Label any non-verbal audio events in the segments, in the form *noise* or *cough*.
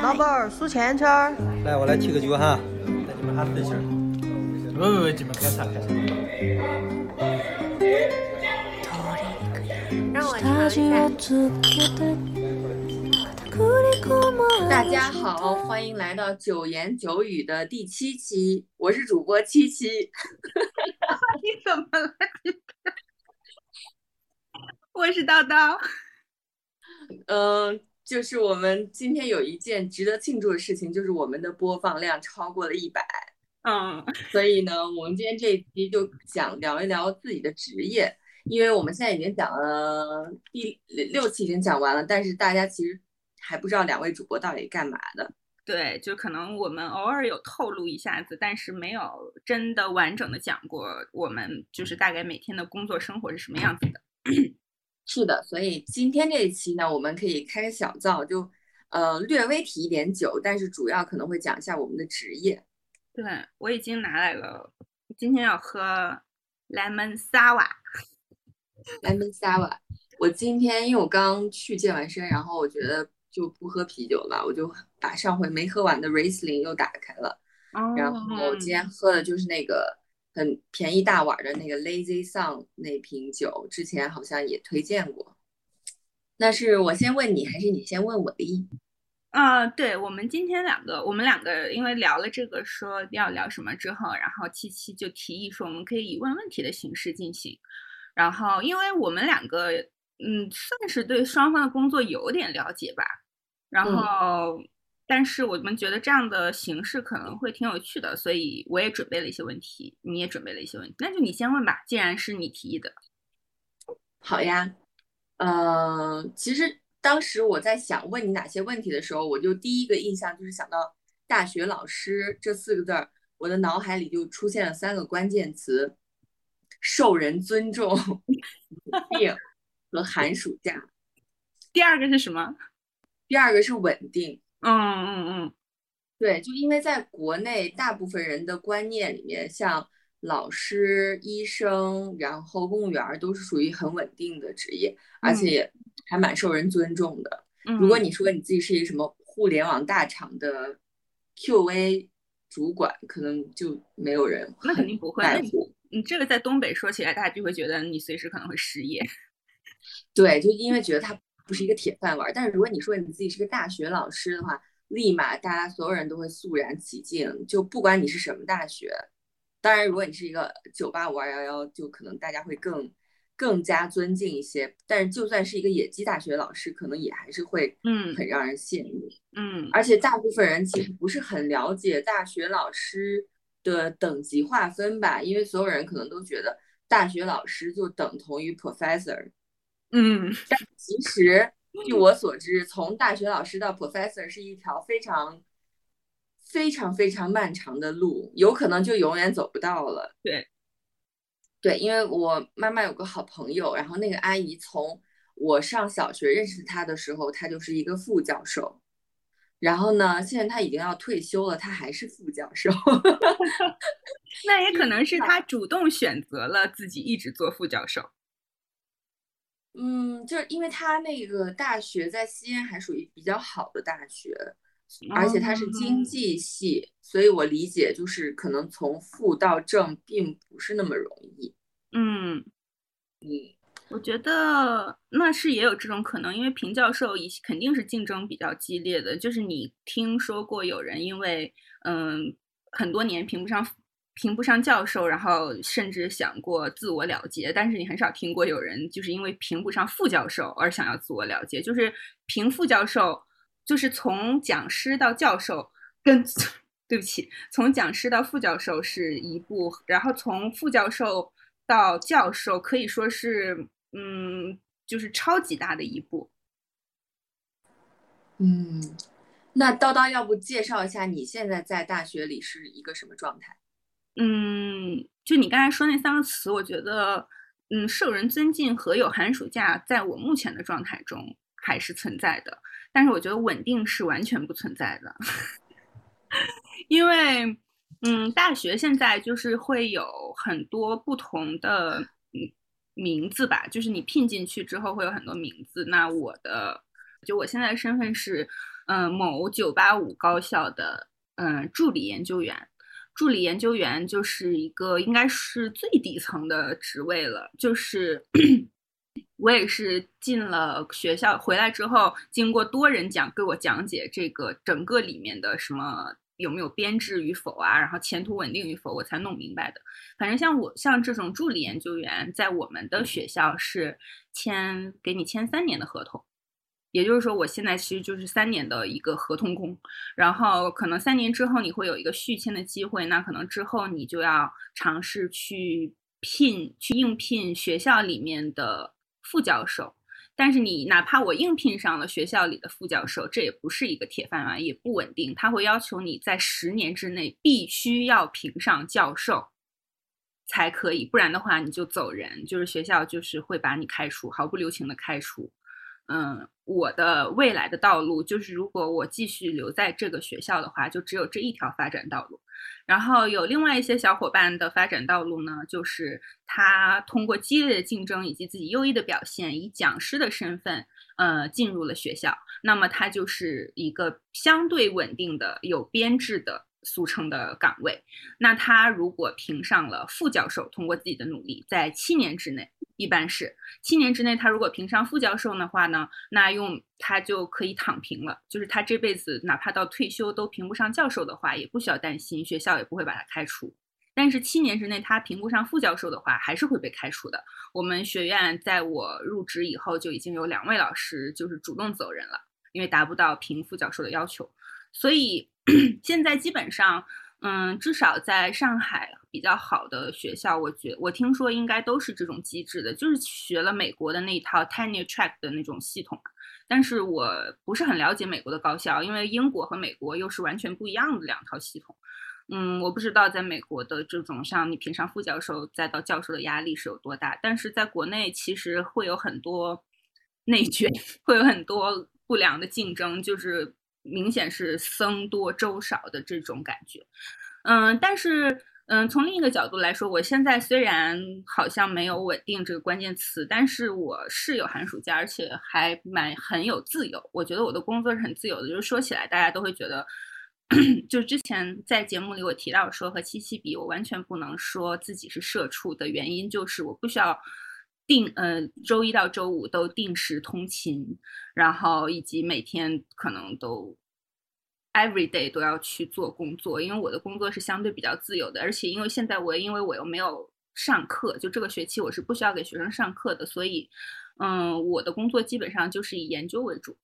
老板儿数钱圈儿。来，我来提个酒哈，带你们哈一下。不不不，你们开茶开茶。让我尝一下。大家好，欢迎来到九言九语的第七期，我是主播七七。你怎么了？我是叨叨。嗯，就是我们今天有一件值得庆祝的事情，就是我们的播放量超过了一百。嗯，*laughs* 所以呢，我们今天这一期就想聊一聊自己的职业，因为我们现在已经讲了第六期，已经讲完了，但是大家其实还不知道两位主播到底干嘛的。对，就可能我们偶尔有透露一下子，但是没有真的完整的讲过我们就是大概每天的工作生活是什么样子的。*coughs* 是的，所以今天这一期呢，我们可以开个小灶，就呃略微提一点酒，但是主要可能会讲一下我们的职业。对我已经拿来了，今天要喝 lemon sour。lemon sour，我今天因为我刚去健完身，然后我觉得就不喝啤酒了，我就把上回没喝完的 Riesling 又打开了，然后我今天喝的就是那个。很便宜大碗的那个 Lazy Song 那瓶酒，之前好像也推荐过。那是我先问你，还是你先问我的？啊，对，我们今天两个，我们两个因为聊了这个说要聊什么之后，然后七七就提议说我们可以以问问题的形式进行。然后因为我们两个，嗯，算是对双方的工作有点了解吧，然后。但是我们觉得这样的形式可能会挺有趣的，所以我也准备了一些问题，你也准备了一些问题，那就你先问吧，既然是你提议的。好呀，呃，其实当时我在想问你哪些问题的时候，我就第一个印象就是想到大学老师这四个字儿，我的脑海里就出现了三个关键词：受人尊重、定和寒暑假。*laughs* 第二个是什么？第二个是稳定。嗯嗯嗯，对，就因为在国内，大部分人的观念里面，像老师、医生，然后公务员都是属于很稳定的职业，而且还蛮受人尊重的。如果你说你自己是一个什么互联网大厂的 QA 主管，可能就没有人那肯定不会。你这个在东北说起来，大家就会觉得你随时可能会失业。对，就因为觉得他。不是一个铁饭碗，但是如果你说你自己是个大学老师的话，立马大家所有人都会肃然起敬，就不管你是什么大学。当然，如果你是一个九八五二幺幺，就可能大家会更更加尊敬一些。但是就算是一个野鸡大学老师，可能也还是会嗯很让人羡慕。嗯，而且大部分人其实不是很了解大学老师的等级划分吧，因为所有人可能都觉得大学老师就等同于 professor。嗯，但其实据我所知，从大学老师到 professor 是一条非常、非常、非常漫长的路，有可能就永远走不到了。对，对，因为我妈妈有个好朋友，然后那个阿姨从我上小学认识她的时候，她就是一个副教授，然后呢，现在她已经要退休了，她还是副教授。*laughs* 那也可能是她主动选择了自己一直做副教授。嗯，就是因为他那个大学在西安还属于比较好的大学，而且他是经济系，所以我理解就是可能从副到正并不是那么容易。嗯嗯，我觉得那是也有这种可能，因为评教授一肯定是竞争比较激烈的，就是你听说过有人因为嗯很多年评不上。评不上教授，然后甚至想过自我了结，但是你很少听过有人就是因为评不上副教授而想要自我了结。就是评副教授，就是从讲师到教授，跟 *laughs* 对不起，从讲师到副教授是一步，然后从副教授到教授可以说是，嗯，就是超级大的一步。嗯，那叨叨，要不介绍一下你现在在大学里是一个什么状态？嗯，就你刚才说那三个词，我觉得，嗯，受人尊敬和有寒暑假，在我目前的状态中还是存在的。但是我觉得稳定是完全不存在的，*laughs* 因为，嗯，大学现在就是会有很多不同的名字吧，就是你聘进去之后会有很多名字。那我的，就我现在的身份是。嗯某九八五高校的嗯助理研究员。助理研究员就是一个应该是最底层的职位了，就是 *clears throat* 我也是进了学校回来之后，经过多人讲给我讲解这个整个里面的什么有没有编制与否啊，然后前途稳定与否，我才弄明白的。反正像我像这种助理研究员，在我们的学校是签给你签三年的合同。也就是说，我现在其实就是三年的一个合同工，然后可能三年之后你会有一个续签的机会，那可能之后你就要尝试去聘、去应聘学校里面的副教授。但是你哪怕我应聘上了学校里的副教授，这也不是一个铁饭碗，也不稳定。他会要求你在十年之内必须要评上教授才可以，不然的话你就走人，就是学校就是会把你开除，毫不留情的开除。嗯，我的未来的道路就是，如果我继续留在这个学校的话，就只有这一条发展道路。然后有另外一些小伙伴的发展道路呢，就是他通过激烈的竞争以及自己优异的表现，以讲师的身份，呃，进入了学校。那么他就是一个相对稳定的、有编制的。俗称的岗位，那他如果评上了副教授，通过自己的努力，在七年之内，一般是七年之内，他如果评上副教授的话呢，那用他就可以躺平了，就是他这辈子哪怕到退休都评不上教授的话，也不需要担心，学校也不会把他开除。但是七年之内他评不上副教授的话，还是会被开除的。我们学院在我入职以后就已经有两位老师就是主动走人了，因为达不到评副教授的要求，所以。*clears throat* 现在基本上，嗯，至少在上海比较好的学校，我觉我听说应该都是这种机制的，就是学了美国的那一套 tenure track 的那种系统。但是我不是很了解美国的高校，因为英国和美国又是完全不一样的两套系统。嗯，我不知道在美国的这种像你评上副教授再到教授的压力是有多大，但是在国内其实会有很多内卷，*laughs* 会有很多不良的竞争，就是。明显是僧多粥少的这种感觉，嗯，但是，嗯，从另一个角度来说，我现在虽然好像没有稳定这个关键词，但是我是有寒暑假，而且还蛮很有自由。我觉得我的工作是很自由的，就是说起来大家都会觉得，*coughs* 就之前在节目里我提到说和七七比，我完全不能说自己是社畜的原因，就是我不需要。定呃，周一到周五都定时通勤，然后以及每天可能都 every day 都要去做工作，因为我的工作是相对比较自由的，而且因为现在我因为我又没有上课，就这个学期我是不需要给学生上课的，所以。嗯，我的工作基本上就是以研究为主。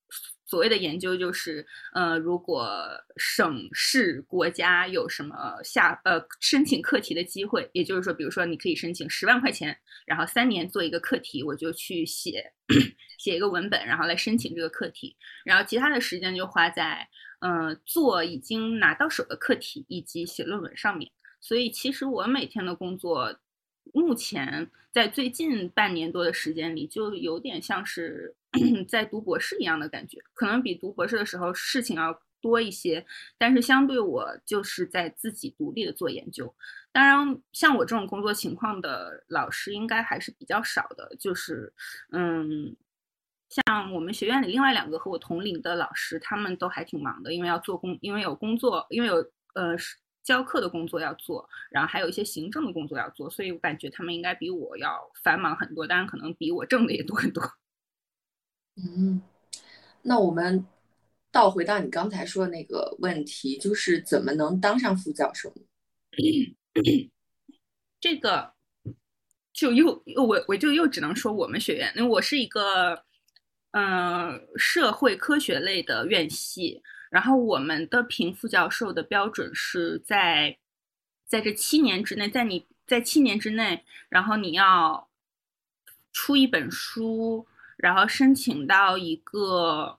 所谓的研究就是，呃，如果省市国家有什么下呃申请课题的机会，也就是说，比如说你可以申请十万块钱，然后三年做一个课题，我就去写 *clears throat* 写一个文本，然后来申请这个课题，然后其他的时间就花在嗯做已经拿到手的课题以及写论文上面。所以其实我每天的工作。目前在最近半年多的时间里，就有点像是 *clears throat* 在读博士一样的感觉，可能比读博士的时候事情要多一些，但是相对我就是在自己独立的做研究。当然，像我这种工作情况的老师应该还是比较少的，就是嗯，像我们学院里另外两个和我同龄的老师，他们都还挺忙的，因为要做工，因为有工作，因为有呃教课的工作要做，然后还有一些行政的工作要做，所以我感觉他们应该比我要繁忙很多，当然可能比我挣的也多很多。*laughs* 嗯，那我们倒回到你刚才说的那个问题，就是怎么能当上副教授呢？*coughs* 这个就又又我我就又只能说我们学院，因为我是一个嗯社会科学类的院系。然后我们的评副教授的标准是在，在这七年之内，在你在七年之内，然后你要出一本书，然后申请到一个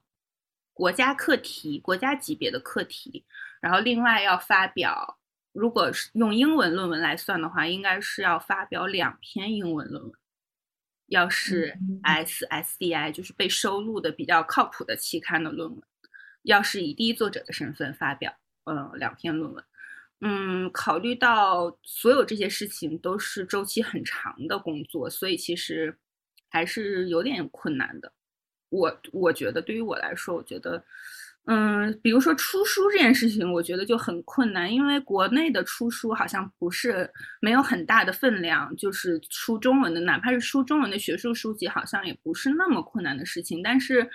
国家课题、国家级别的课题，然后另外要发表，如果是用英文论文来算的话，应该是要发表两篇英文论文，要是 SSDI 就是被收录的比较靠谱的期刊的论文。要是以第一作者的身份发表，呃，两篇论文，嗯，考虑到所有这些事情都是周期很长的工作，所以其实还是有点困难的。我我觉得对于我来说，我觉得，嗯，比如说出书这件事情，我觉得就很困难，因为国内的出书好像不是没有很大的分量，就是出中文的，哪怕是出中文的学术书籍，好像也不是那么困难的事情。但是，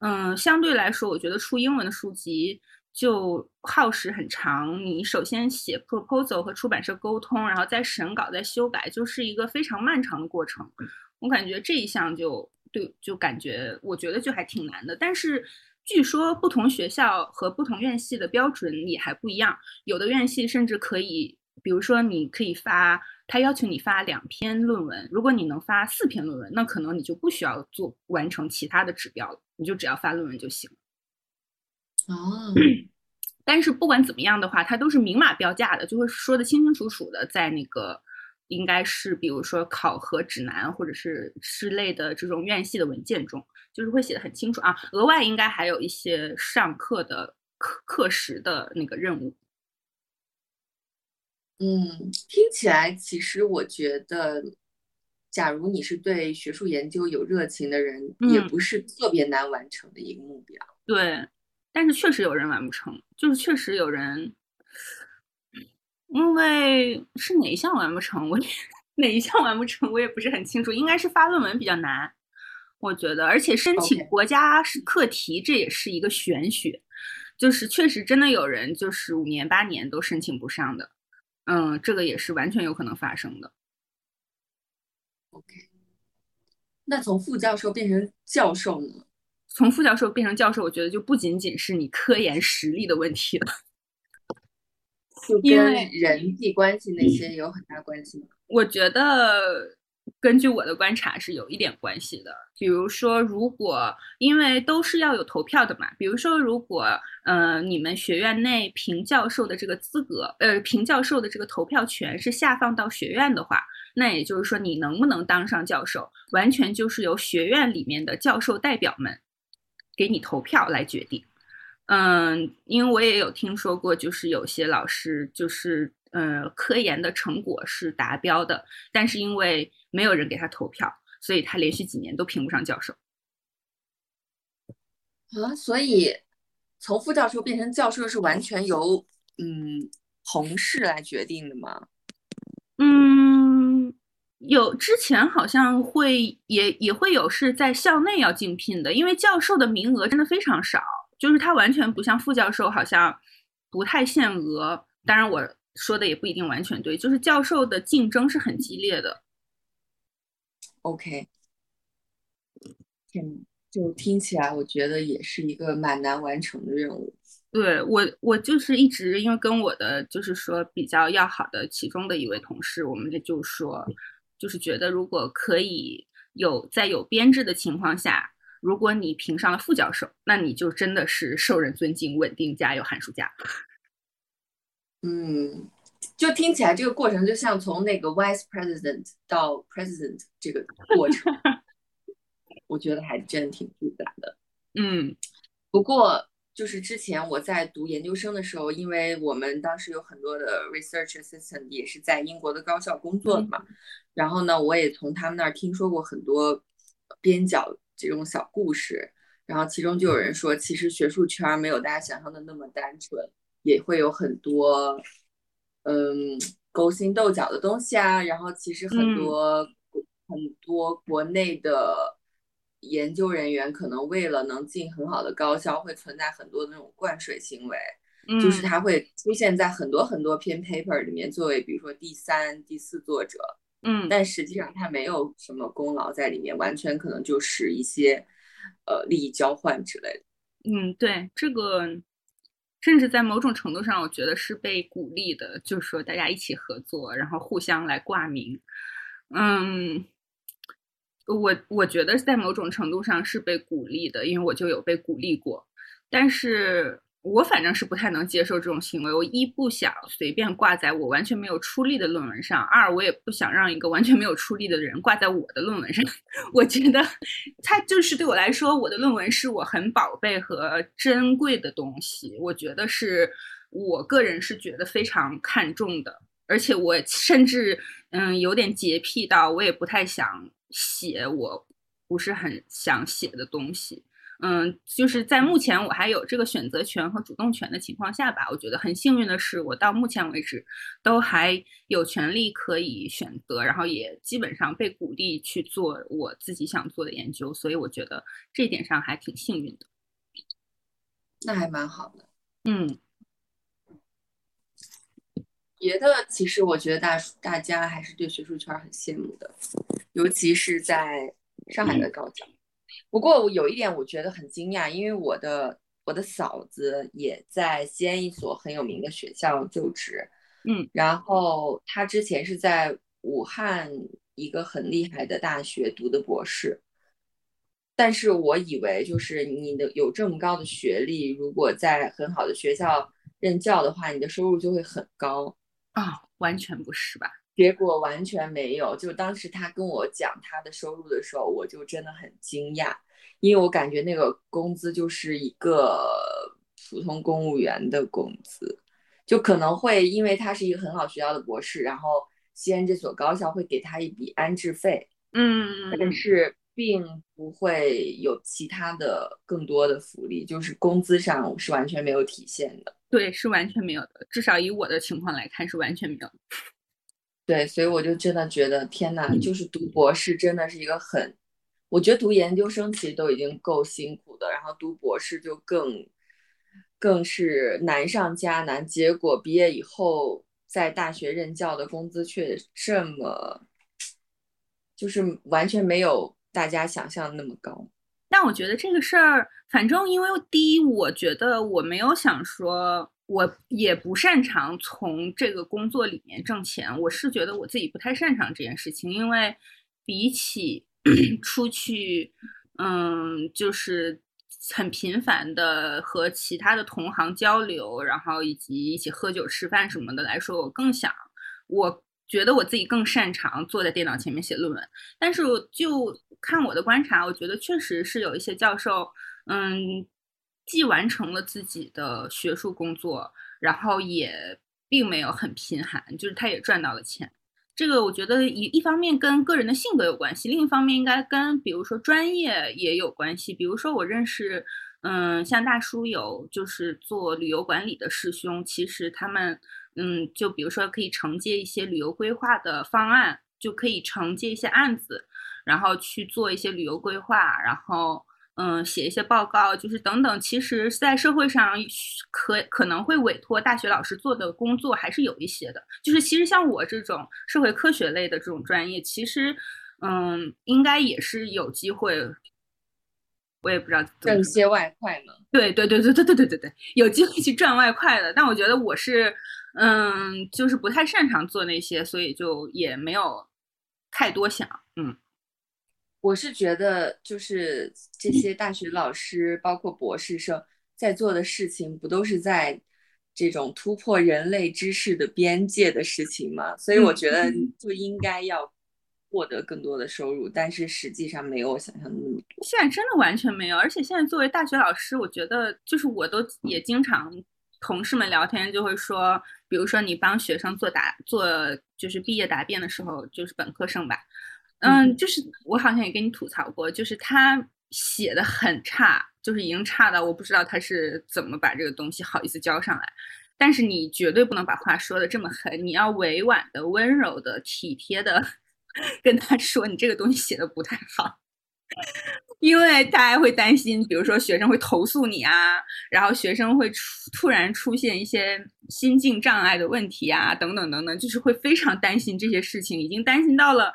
嗯，相对来说，我觉得出英文的书籍就耗时很长。你首先写 proposal 和出版社沟通，然后再审稿、再修改，就是一个非常漫长的过程。我感觉这一项就对，就感觉我觉得就还挺难的，但是。据说不同学校和不同院系的标准也还不一样，有的院系甚至可以，比如说你可以发，他要求你发两篇论文，如果你能发四篇论文，那可能你就不需要做完成其他的指标了，你就只要发论文就行。哦，*clears throat* 但是不管怎么样的话，它都是明码标价的，就会说的清清楚楚的，在那个。应该是，比如说考核指南或者是之类的这种院系的文件中，就是会写的很清楚啊。额外应该还有一些上课的课课时的那个任务。嗯，听起来其实我觉得，假如你是对学术研究有热情的人，也不是特别难完成的一个目标。对，但是确实有人完不成，就是确实有人。因为是哪一项完不成，*laughs* 我哪一项完不成，我也不是很清楚。应该是发论文比较难，我觉得，而且申请国家是课题，这也是一个玄学，就是确实真的有人就是五年八年都申请不上的，嗯，这个也是完全有可能发生的。OK，那从副教授变成教授呢？从副教授变成教授，我觉得就不仅仅是你科研实力的问题了。就跟人际关系那些有很大关系吗？我觉得根据我的观察是有一点关系的。比如说，如果因为都是要有投票的嘛，比如说，如果呃你们学院内评教授的这个资格，呃评教授的这个投票权是下放到学院的话，那也就是说你能不能当上教授，完全就是由学院里面的教授代表们给你投票来决定。嗯，因为我也有听说过，就是有些老师就是呃科研的成果是达标的，但是因为没有人给他投票，所以他连续几年都评不上教授。啊，所以从副教授变成教授是完全由嗯同事来决定的吗？嗯，有之前好像会也也会有是在校内要竞聘的，因为教授的名额真的非常少。就是他完全不像副教授，好像不太限额。当然，我说的也不一定完全对。就是教授的竞争是很激烈的。OK，天，就听起来我觉得也是一个蛮难完成的任务。对我，我就是一直因为跟我的就是说比较要好的其中的一位同事，我们就说，就是觉得如果可以有在有编制的情况下。如果你评上了副教授，那你就真的是受人尊敬、稳定加有寒暑假。嗯，就听起来这个过程就像从那个 vice president 到 president 这个过程，*laughs* 我觉得还真的挺复杂的。嗯，不过就是之前我在读研究生的时候，因为我们当时有很多的 research assistant 也是在英国的高校工作的嘛，然后呢，我也从他们那儿听说过很多边角。这种小故事，然后其中就有人说，其实学术圈没有大家想象的那么单纯，也会有很多嗯勾心斗角的东西啊。然后其实很多很多国内的研究人员，可能为了能进很好的高校，会存在很多的那种灌水行为，就是他会出现在很多很多篇 paper 里面，作为比如说第三、第四作者。嗯，但实际上他没有什么功劳在里面，完全可能就是一些呃利益交换之类的。嗯，对，这个甚至在某种程度上，我觉得是被鼓励的，就是说大家一起合作，然后互相来挂名。嗯，我我觉得在某种程度上是被鼓励的，因为我就有被鼓励过，但是。我反正是不太能接受这种行为。我一不想随便挂在我完全没有出力的论文上，二我也不想让一个完全没有出力的人挂在我的论文上。*laughs* 我觉得，他就是对我来说，我的论文是我很宝贝和珍贵的东西。我觉得是我个人是觉得非常看重的，而且我甚至嗯有点洁癖到我也不太想写我不是很想写的东西。嗯，就是在目前我还有这个选择权和主动权的情况下吧，我觉得很幸运的是，我到目前为止都还有权利可以选择，然后也基本上被鼓励去做我自己想做的研究，所以我觉得这点上还挺幸运的。那还蛮好的，嗯。别的其实我觉得大大家还是对学术圈很羡慕的，尤其是在上海的高校。不过我有一点我觉得很惊讶，因为我的我的嫂子也在西安一所很有名的学校就职，嗯，然后她之前是在武汉一个很厉害的大学读的博士。但是我以为就是你的有这么高的学历，如果在很好的学校任教的话，你的收入就会很高。啊，完全不是吧？结果完全没有。就当时他跟我讲他的收入的时候，我就真的很惊讶，因为我感觉那个工资就是一个普通公务员的工资，就可能会因为他是一个很好学校的博士，然后西安这所高校会给他一笔安置费，嗯，但是并不会有其他的更多的福利，就是工资上是完全没有体现的。对，是完全没有的。至少以我的情况来看，是完全没有。对，所以我就真的觉得，天呐，就是读博士真的是一个很，我觉得读研究生其实都已经够辛苦的，然后读博士就更，更是难上加难。结果毕业以后，在大学任教的工资却这么，就是完全没有大家想象的那么高。但我觉得这个事儿，反正因为第一，我觉得我没有想说，我也不擅长从这个工作里面挣钱。我是觉得我自己不太擅长这件事情，因为比起 *clears throat* 出去，嗯，就是很频繁的和其他的同行交流，然后以及一起喝酒吃饭什么的来说，我更想我。觉得我自己更擅长坐在电脑前面写论文，但是就看我的观察，我觉得确实是有一些教授，嗯，既完成了自己的学术工作，然后也并没有很贫寒，就是他也赚到了钱。这个我觉得一一方面跟个人的性格有关系，另一方面应该跟比如说专业也有关系。比如说我认识，嗯，像大叔有就是做旅游管理的师兄，其实他们。嗯，就比如说可以承接一些旅游规划的方案，就可以承接一些案子，然后去做一些旅游规划，然后嗯写一些报告，就是等等。其实，在社会上可可能会委托大学老师做的工作还是有一些的。就是其实像我这种社会科学类的这种专业，其实嗯应该也是有机会。我也不知道挣些外快吗？对对对对对对对对对，有机会去赚外快的。但我觉得我是。嗯，就是不太擅长做那些，所以就也没有太多想。嗯，我是觉得，就是这些大学老师，包括博士生在做的事情，不都是在这种突破人类知识的边界的事情吗？所以我觉得就应该要获得更多的收入，但是实际上没有我想象的那么多。现在真的完全没有，而且现在作为大学老师，我觉得就是我都也经常。同事们聊天就会说，比如说你帮学生做答做就是毕业答辩的时候，就是本科生吧，嗯，就是我好像也跟你吐槽过，就是他写的很差，就是已经差到我不知道他是怎么把这个东西好意思交上来。但是你绝对不能把话说的这么狠，你要委婉的、温柔的、体贴的 *laughs* 跟他说，你这个东西写的不太好。因为大家会担心，比如说学生会投诉你啊，然后学生会出突然出现一些心境障碍的问题啊，等等等等，就是会非常担心这些事情，已经担心到了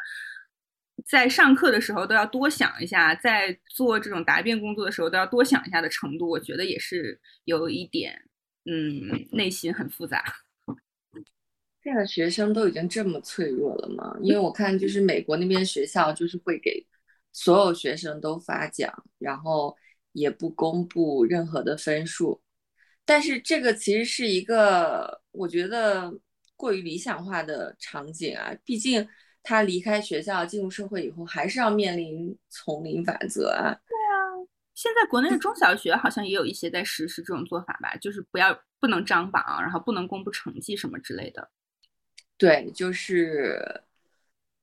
在上课的时候都要多想一下，在做这种答辩工作的时候都要多想一下的程度，我觉得也是有一点，嗯，内心很复杂。*laughs* 现在学生都已经这么脆弱了吗？因为我看就是美国那边学校就是会给。所有学生都发奖，然后也不公布任何的分数，但是这个其实是一个我觉得过于理想化的场景啊。毕竟他离开学校进入社会以后，还是要面临丛林法则啊。对啊，现在国内的中小学好像也有一些在实施这种做法吧，就是不要不能张榜，然后不能公布成绩什么之类的。对，就是，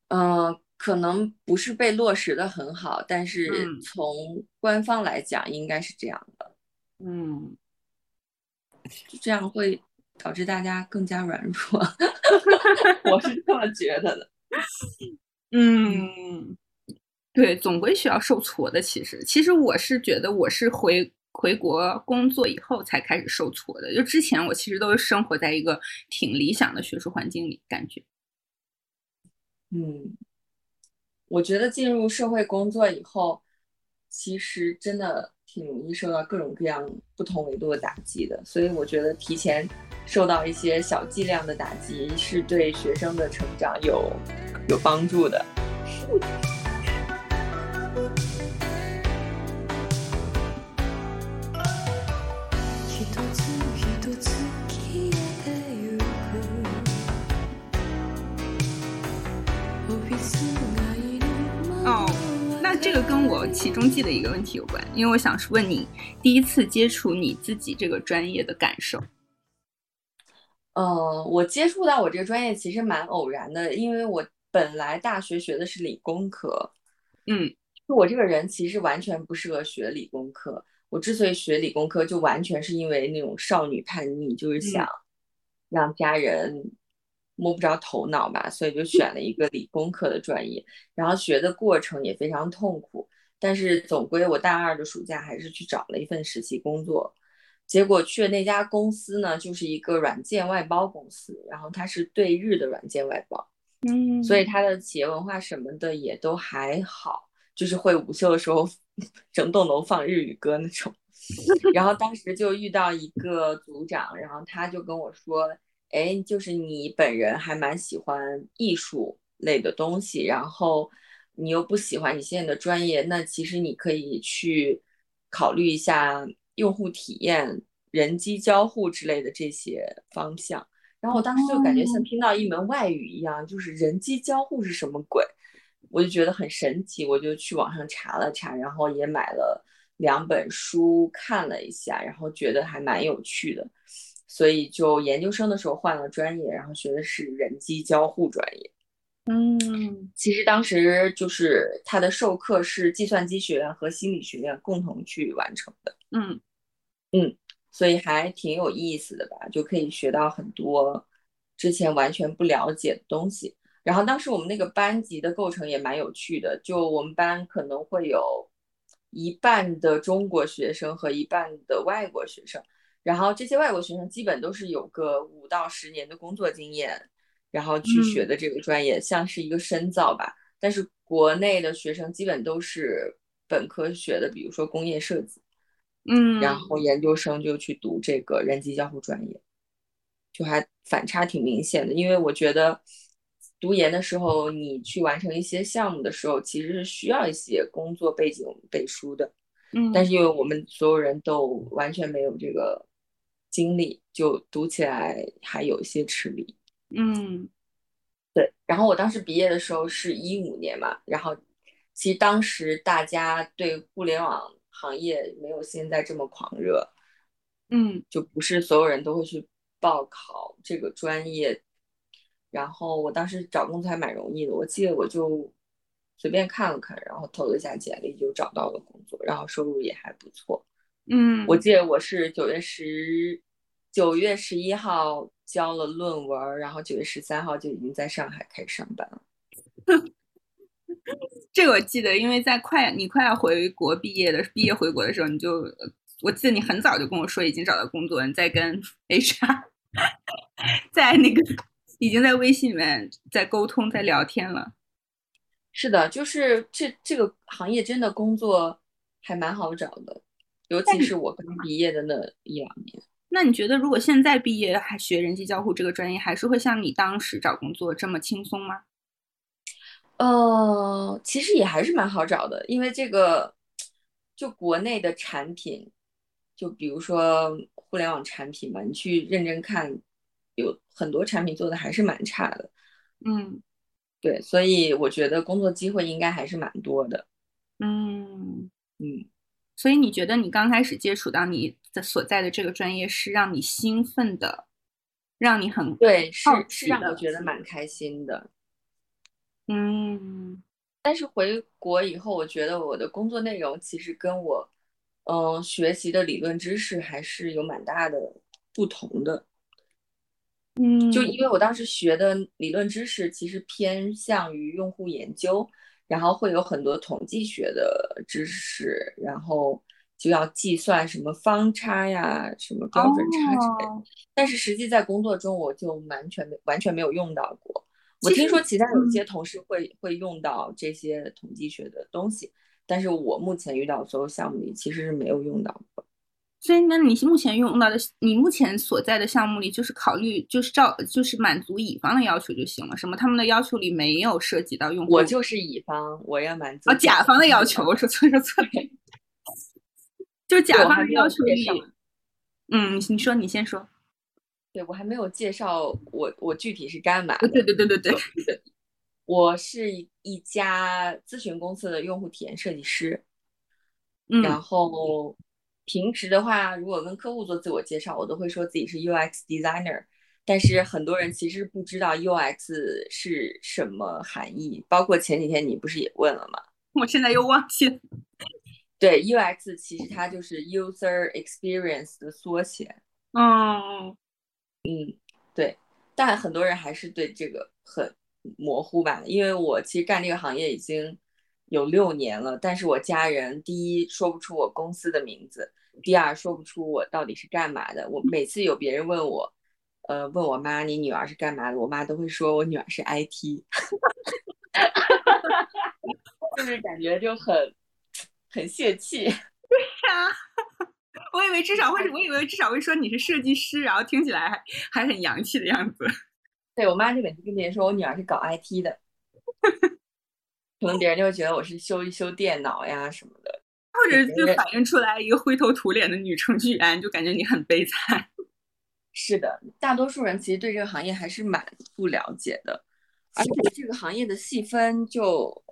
嗯。可能不是被落实的很好，但是从官方来讲，应该是这样的。嗯，这样会导致大家更加软弱，*laughs* 我是这么觉得的。嗯，对，总归需要受挫的。其实，其实我是觉得，我是回回国工作以后才开始受挫的。就之前我其实都是生活在一个挺理想的学术环境里，感觉。嗯。我觉得进入社会工作以后，其实真的挺容易受到各种各样不同维度的打击的，所以我觉得提前受到一些小剂量的打击，是对学生的成长有有帮助的。这个跟我其中记的一个问题有关，因为我想问你第一次接触你自己这个专业的感受。呃，我接触到我这个专业其实蛮偶然的，因为我本来大学学的是理工科，嗯，就我这个人其实完全不适合学理工科。我之所以学理工科，就完全是因为那种少女叛逆，就是想让家人。摸不着头脑吧，所以就选了一个理工科的专业，然后学的过程也非常痛苦。但是总归我大二的暑假还是去找了一份实习工作，结果去的那家公司呢，就是一个软件外包公司，然后它是对日的软件外包，嗯，所以它的企业文化什么的也都还好，就是会午休的时候 *laughs* 整栋楼放日语歌那种。*laughs* 然后当时就遇到一个组长，然后他就跟我说。哎，就是你本人还蛮喜欢艺术类的东西，然后你又不喜欢你现在的专业，那其实你可以去考虑一下用户体验、人机交互之类的这些方向。然后我当时就感觉像听到一门外语一样，就是人机交互是什么鬼？我就觉得很神奇，我就去网上查了查，然后也买了两本书看了一下，然后觉得还蛮有趣的。所以就研究生的时候换了专业，然后学的是人机交互专业。嗯，其实当时就是他的授课是计算机学院和心理学院共同去完成的。嗯嗯，所以还挺有意思的吧，就可以学到很多之前完全不了解的东西。然后当时我们那个班级的构成也蛮有趣的，就我们班可能会有一半的中国学生和一半的外国学生。然后这些外国学生基本都是有个五到十年的工作经验，然后去学的这个专业，像是一个深造吧。但是国内的学生基本都是本科学的，比如说工业设计，嗯，然后研究生就去读这个人机交互专业，就还反差挺明显的。因为我觉得读研的时候，你去完成一些项目的时候，其实是需要一些工作背景背书的，嗯，但是因为我们所有人都完全没有这个。经历就读起来还有一些吃力，嗯，对。然后我当时毕业的时候是一五年嘛，然后其实当时大家对互联网行业没有现在这么狂热，嗯，就不是所有人都会去报考这个专业。然后我当时找工作还蛮容易的，我记得我就随便看了看，然后投了一下简历就找到了工作，然后收入也还不错。嗯，我记得我是九月十九月十一号交了论文，然后九月十三号就已经在上海开始上班了。*laughs* 这个我记得，因为在快你快要回国毕业的毕业回国的时候，你就我记得你很早就跟我说已经找到工作，你在跟 *laughs* HR *laughs* 在那个已经在微信里面在沟通在聊天了。是的，就是这这个行业真的工作还蛮好找的。尤其是我刚毕业的那一两年，那你觉得如果现在毕业还学人机交互这个专业，还是会像你当时找工作这么轻松吗？呃，其实也还是蛮好找的，因为这个就国内的产品，就比如说互联网产品嘛，你去认真看，有很多产品做的还是蛮差的。嗯，对，所以我觉得工作机会应该还是蛮多的。嗯嗯。所以你觉得你刚开始接触到你的所在的这个专业是让你兴奋的，让你很对，是是让我觉得蛮开心的。嗯，但是回国以后，我觉得我的工作内容其实跟我嗯学习的理论知识还是有蛮大的不同的。嗯，就因为我当时学的理论知识其实偏向于用户研究，然后会有很多统计学的知识，然后就要计算什么方差呀、什么标准差之类的。但是实际在工作中，我就完全没完全没有用到过。我听说其他有些同事会会用到这些统计学的东西，但是我目前遇到所有项目里其实是没有用到过。所以，那你目前用到的，你目前所在的项目里，就是考虑，就是照，就是满足乙方的要求就行了，什么他们的要求里没有涉及到用户。我就是乙方，我要满足。哦，甲方的要求，我说错说错。就甲方的要求里，嗯，你说，你先说。对我还没有介绍我我具体是干嘛的。对对对对对对。我是一家咨询公司的用户体验设计师，然后。平时的话，如果跟客户做自我介绍，我都会说自己是 UX designer。但是很多人其实不知道 UX 是什么含义，包括前几天你不是也问了吗？我现在又忘记了。*laughs* 对，UX 其实它就是 user experience 的缩写。嗯嗯，对。但很多人还是对这个很模糊吧？因为我其实干这个行业已经。有六年了，但是我家人第一说不出我公司的名字，第二说不出我到底是干嘛的。我每次有别人问我，呃，问我妈你女儿是干嘛的，我妈都会说我女儿是 IT，*laughs* 就是感觉就很很泄气。*laughs* 对呀，我以为至少会，我以为至少会说你是设计师，然后听起来还还很洋气的样子。对我妈就每次跟别人说我女儿是搞 IT 的。*laughs* 可能别人就会觉得我是修一修电脑呀什么的，或者就反映出来一个灰头土脸的女程序员，就感觉你很悲惨。*laughs* 是的，大多数人其实对这个行业还是蛮不了解的，而且这个行业的细分就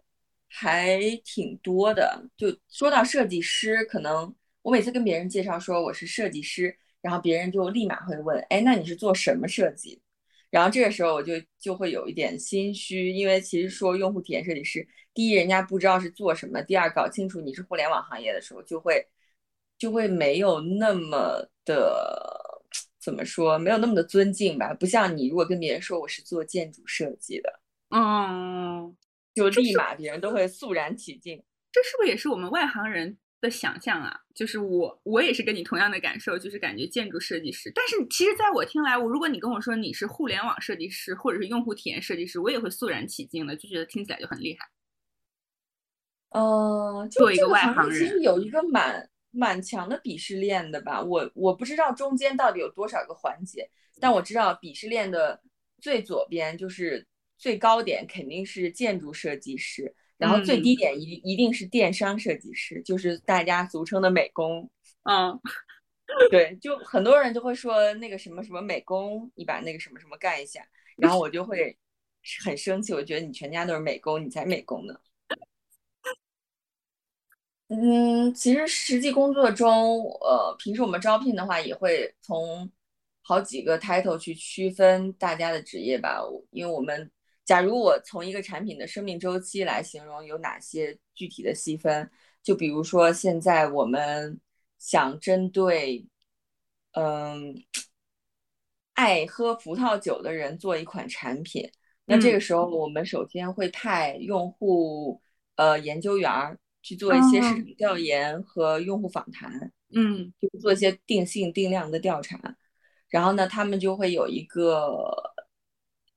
还挺多的。就说到设计师，可能我每次跟别人介绍说我是设计师，然后别人就立马会问：“哎，那你是做什么设计？”然后这个时候我就就会有一点心虚，因为其实说用户体验设计师。第一，人家不知道是做什么；第二，搞清楚你是互联网行业的时候，就会就会没有那么的怎么说，没有那么的尊敬吧。不像你，如果跟别人说我是做建筑设计的，嗯，就立马别人都会肃然起敬。这是不是也是我们外行人的想象啊？就是我，我也是跟你同样的感受，就是感觉建筑设计师。但是其实，在我听来，我如果你跟我说你是互联网设计师或者是用户体验设计师，我也会肃然起敬的，就觉得听起来就很厉害。呃，就一个外行人其实有一个蛮蛮强的鄙视链的吧，我我不知道中间到底有多少个环节，但我知道鄙视链的最左边就是最高点肯定是建筑设计师，然后最低点一一定是电商设计师，就是大家俗称的美工。嗯，*laughs* 对，就很多人就会说那个什么什么美工，你把那个什么什么干一下，然后我就会很生气，我觉得你全家都是美工，你才美工呢。嗯，其实实际工作中，呃，平时我们招聘的话，也会从好几个 title 去区分大家的职业吧。因为我们，假如我从一个产品的生命周期来形容有哪些具体的细分，就比如说现在我们想针对，嗯，爱喝葡萄酒的人做一款产品，那这个时候我们首先会派用户呃研究员儿。去做一些市场调研和用户访谈，嗯，就做一些定性定量的调查，然后呢，他们就会有一个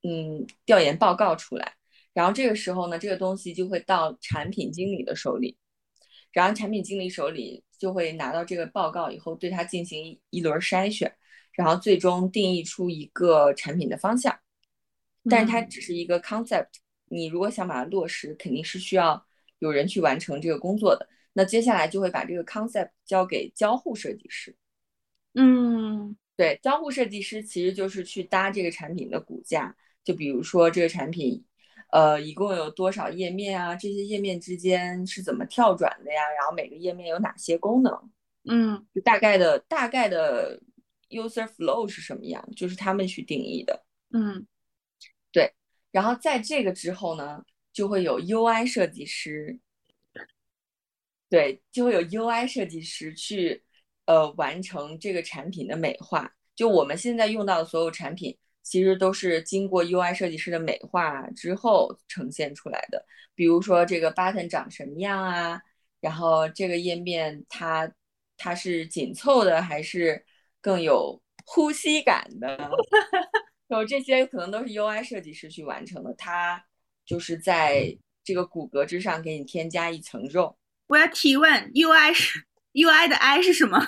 嗯调研报告出来，然后这个时候呢，这个东西就会到产品经理的手里，然后产品经理手里就会拿到这个报告以后，对它进行一轮筛选，然后最终定义出一个产品的方向，但是它只是一个 concept，你如果想把它落实，肯定是需要。有人去完成这个工作的，那接下来就会把这个 concept 交给交互设计师。嗯，对，交互设计师其实就是去搭这个产品的骨架，就比如说这个产品，呃，一共有多少页面啊？这些页面之间是怎么跳转的呀？然后每个页面有哪些功能？嗯，就大概的大概的 user flow 是什么样？就是他们去定义的。嗯，对。然后在这个之后呢？就会有 UI 设计师，对，就会有 UI 设计师去呃完成这个产品的美化。就我们现在用到的所有产品，其实都是经过 UI 设计师的美化之后呈现出来的。比如说这个 button 长什么样啊，然后这个页面它它是紧凑的还是更有呼吸感的？*laughs* 有这些可能都是 UI 设计师去完成的，他就是在这个骨骼之上给你添加一层肉。我要提问，UI 是 UI 的 I 是什么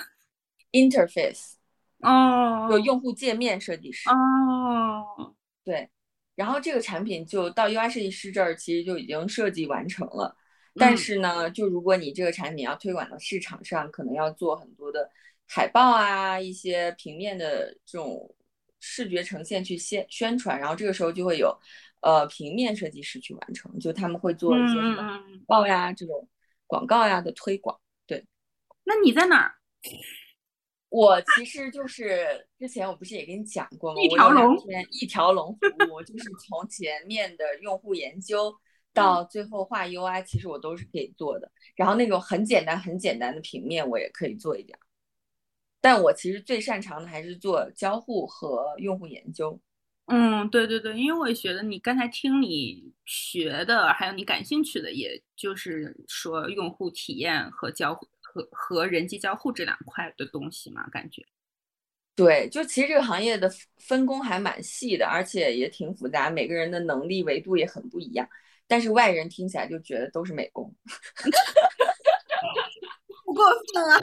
？Interface。哦。有用户界面设计师。哦。对。然后这个产品就到 UI 设计师这儿，其实就已经设计完成了。但是呢，就如果你这个产品要推广到市场上，可能要做很多的海报啊，一些平面的这种。视觉呈现去宣宣传，然后这个时候就会有，呃，平面设计师去完成，就他们会做一些什么报呀、这种广告呀的推广。对，那你在哪儿？我其实就是之前我不是也跟你讲过吗？一条龙，一条龙服务，就是从前面的用户研究 *laughs* 到最后画 UI，其实我都是可以做的。然后那种很简单、很简单的平面，我也可以做一点。但我其实最擅长的还是做交互和用户研究。嗯，对对对，因为我也觉得你刚才听你学的，还有你感兴趣的，也就是说用户体验和交互和和人机交互这两块的东西嘛，感觉。对，就其实这个行业的分工还蛮细的，而且也挺复杂，每个人的能力维度也很不一样。但是外人听起来就觉得都是美工，*laughs* 不过分啊。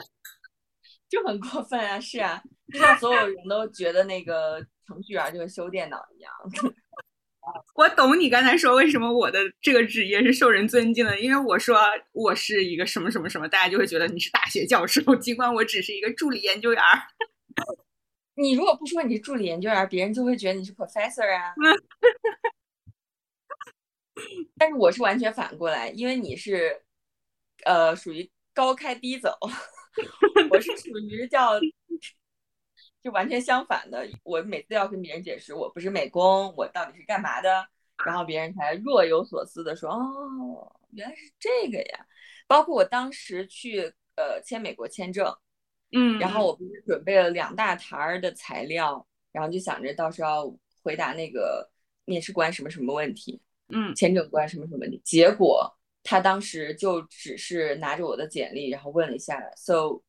就很过分啊！是啊，就像所有人都觉得那个程序员就是修电脑一样。我懂你刚才说为什么我的这个职业是受人尊敬的，因为我说我是一个什么什么什么，大家就会觉得你是大学教授，*laughs* 尽管我只是一个助理研究员。*laughs* 你如果不说你是助理研究员，别人就会觉得你是 professor 啊。*laughs* 但是我是完全反过来，因为你是呃属于高开低走。我是属于叫，就完全相反的。我每次要跟别人解释我不是美工，我到底是干嘛的，然后别人才若有所思的说：“哦，原来是这个呀。”包括我当时去呃签美国签证，嗯，然后我不是准备了两大沓儿的材料，然后就想着到时候回答那个面试官什么什么问题，嗯，签证官什么什么问题，结果。他当时就只是拿着我的简历，然后问了一下，So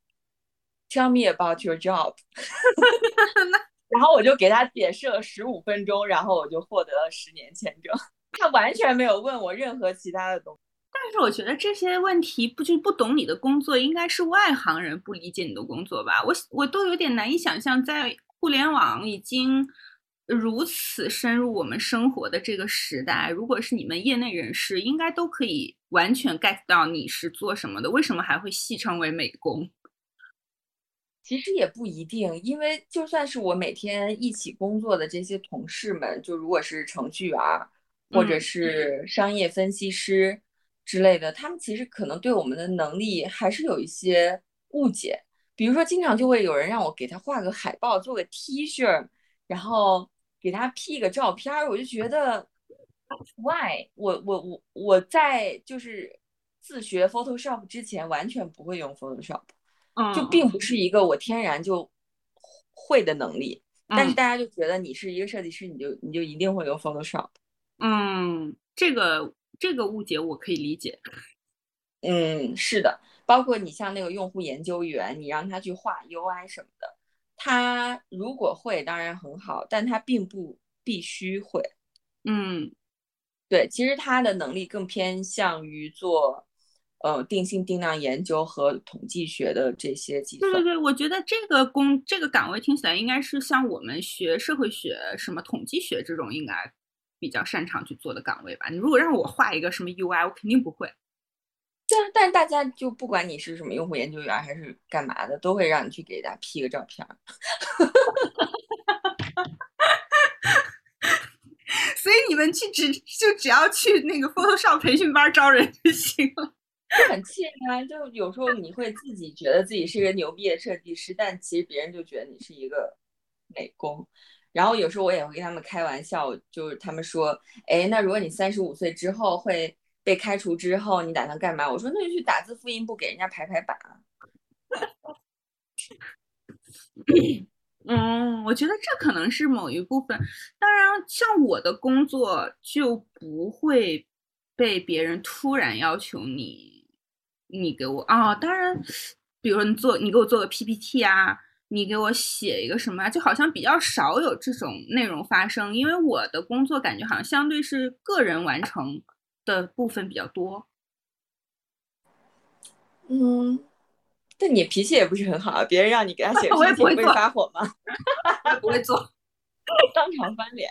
tell me about your job。*laughs* 然后我就给他解释了十五分钟，然后我就获得了十年签证。他完全没有问我任何其他的东西。但是我觉得这些问题不就不懂你的工作，应该是外行人不理解你的工作吧？我我都有点难以想象，在互联网已经。如此深入我们生活的这个时代，如果是你们业内人士，应该都可以完全 get 到你是做什么的。为什么还会戏称为美工？其实也不一定，因为就算是我每天一起工作的这些同事们，就如果是程序员或者是商业分析师之类的，他们其实可能对我们的能力还是有一些误解。比如说，经常就会有人让我给他画个海报，做个 T 恤，然后。给他 P 个照片儿，我就觉得，Why？我我我我在就是自学 Photoshop 之前完全不会用 Photoshop，就并不是一个我天然就会的能力。但是大家就觉得你是一个设计师，你就你就一定会用 Photoshop。嗯，这个这个误解我可以理解。嗯，是的，包括你像那个用户研究员，你让他去画 UI 什么的。他如果会，当然很好，但他并不必须会。嗯，对，其实他的能力更偏向于做，呃，定性定量研究和统计学的这些计算。对对对，我觉得这个工这个岗位听起来应该是像我们学社会学、什么统计学这种应该比较擅长去做的岗位吧。你如果让我画一个什么 UI，我肯定不会。对啊，但是大家就不管你是什么用户研究员还是干嘛的，都会让你去给大家 P 个照片。*laughs* 所以你们去只就只要去那个 Photoshop 培训班招人就行了，就很气人啊！就有时候你会自己觉得自己是一个牛逼的设计师，但其实别人就觉得你是一个美工。然后有时候我也会跟他们开玩笑，就是他们说，哎，那如果你三十五岁之后会被开除之后，你打算干嘛？我说那就去打字复印部给人家排排版。*coughs* 嗯，我觉得这可能是某一部分。当然，像我的工作就不会被别人突然要求你，你给我啊。当然，比如说你做，你给我做个 PPT 啊，你给我写一个什么，就好像比较少有这种内容发生。因为我的工作感觉好像相对是个人完成的部分比较多。嗯。但你脾气也不是很好啊！别人让你给他写 *laughs* PPT，不会发火吗？*laughs* 不会做，*laughs* 当场翻脸。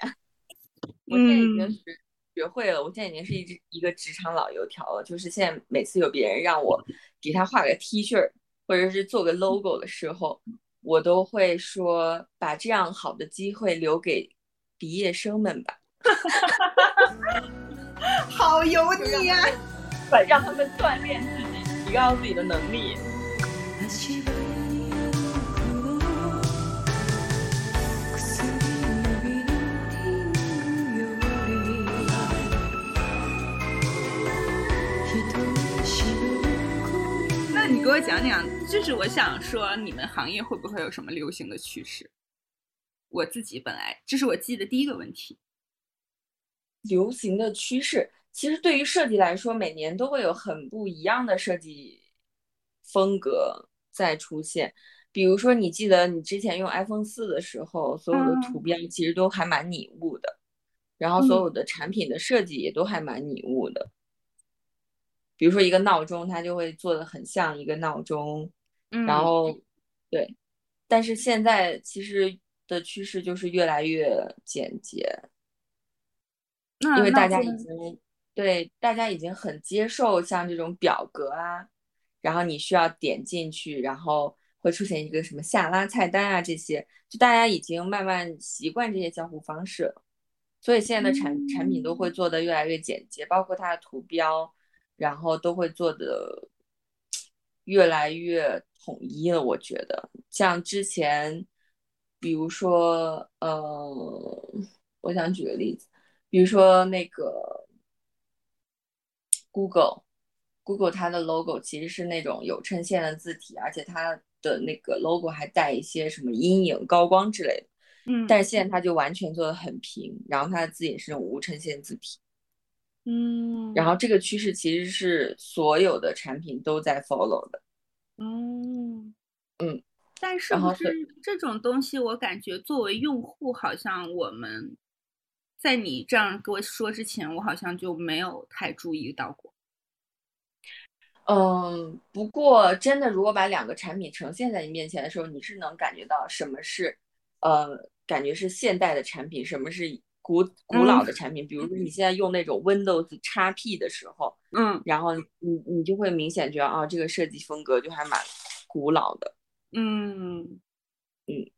我现在已经学学会了，我现在已经是一只一个职场老油条了。就是现在每次有别人让我给他画个 T 恤，或者是做个 logo 的时候，我都会说把这样好的机会留给毕业生们吧。*laughs* 好油腻呀！让他们锻炼自己，提高自己的能力。*laughs* 给我讲讲，就是我想说，你们行业会不会有什么流行的趋势？我自己本来这是我记的第一个问题。流行的趋势，其实对于设计来说，每年都会有很不一样的设计风格。在出现，比如说，你记得你之前用 iPhone 四的时候，所有的图标其实都还蛮拟物的，然后所有的产品的设计也都还蛮拟物的。比如说一个闹钟，它就会做的很像一个闹钟，然后对，但是现在其实的趋势就是越来越简洁，因为大家已经对大家已经很接受像这种表格啊。然后你需要点进去，然后会出现一个什么下拉菜单啊，这些就大家已经慢慢习惯这些交互方式了，所以现在的产产品都会做的越来越简洁，包括它的图标，然后都会做的越来越统一了。我觉得像之前，比如说，呃，我想举个例子，比如说那个 Google。Google 它的 logo 其实是那种有衬线的字体，而且它的那个 logo 还带一些什么阴影、高光之类的。嗯，但是现在它就完全做的很平，然后它的字也是那种无衬线字体。嗯，然后这个趋势其实是所有的产品都在 follow 的。嗯嗯，但是不是这种东西，我感觉作为用户，好像我们在你这样跟我说之前，我好像就没有太注意到过。嗯，不过真的，如果把两个产品呈现在你面前的时候，你是能感觉到什么是，呃，感觉是现代的产品，什么是古古老的产品。比如说你现在用那种 Windows XP 的时候，嗯，然后你你就会明显觉得，哦，这个设计风格就还蛮古老的。嗯嗯。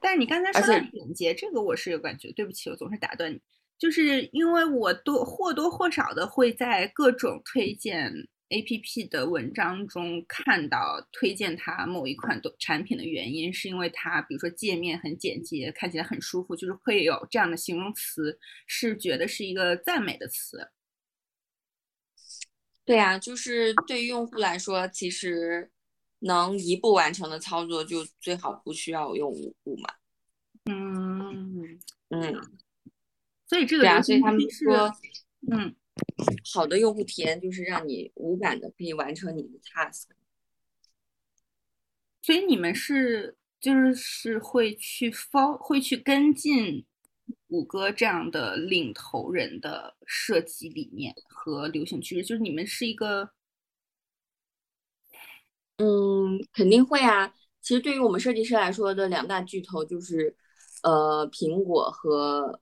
但是你刚才说的简洁，这个我是有感觉。对不起，我总是打断你，就是因为我多或多或少的会在各种推荐。A P P 的文章中看到推荐它某一款的产品的原因，是因为它比如说界面很简洁，看起来很舒服，就是会有这样的形容词，是觉得是一个赞美的词。对呀，就是对于用户来说，其实能一步完成的操作，就最好不需要用五步嘛。嗯嗯，所以这个对啊，所以他们说，嗯。好的用户体验就是让你无感的可以完成你的 task，所以你们是就是是会去 follow 会去跟进谷歌这样的领头人的设计理念和流行趋势，就是你们是一个，嗯，肯定会啊。其实对于我们设计师来说的两大巨头就是呃苹果和。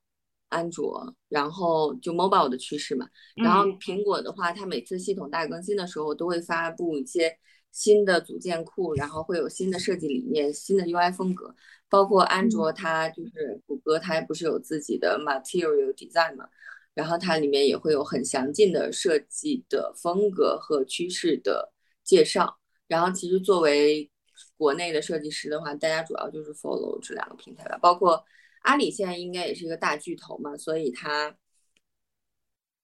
安卓，然后就 mobile 的趋势嘛。然后苹果的话，它每次系统大更新的时候，都会发布一些新的组件库，然后会有新的设计理念、新的 UI 风格。包括安卓，它就是谷歌，它不是有自己的 Material Design 嘛？然后它里面也会有很详尽的设计的风格和趋势的介绍。然后其实作为国内的设计师的话，大家主要就是 follow 这两个平台吧，包括。阿里现在应该也是一个大巨头嘛，所以它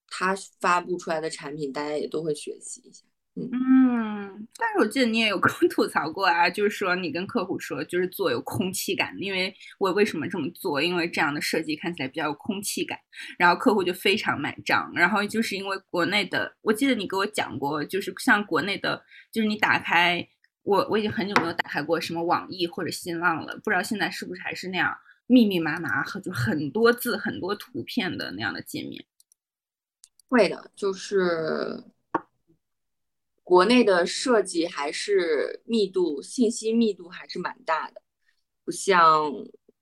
它发布出来的产品，大家也都会学习一下。嗯，但是我记得你也有跟 *laughs* 吐槽过啊，就是说你跟客户说，就是做有空气感，因为我为什么这么做？因为这样的设计看起来比较有空气感，然后客户就非常买账。然后就是因为国内的，我记得你给我讲过，就是像国内的，就是你打开我我已经很久没有打开过什么网易或者新浪了，不知道现在是不是还是那样密密麻麻和就很多字很多图片的那样的界面。会的，就是。国内的设计还是密度信息密度还是蛮大的，不像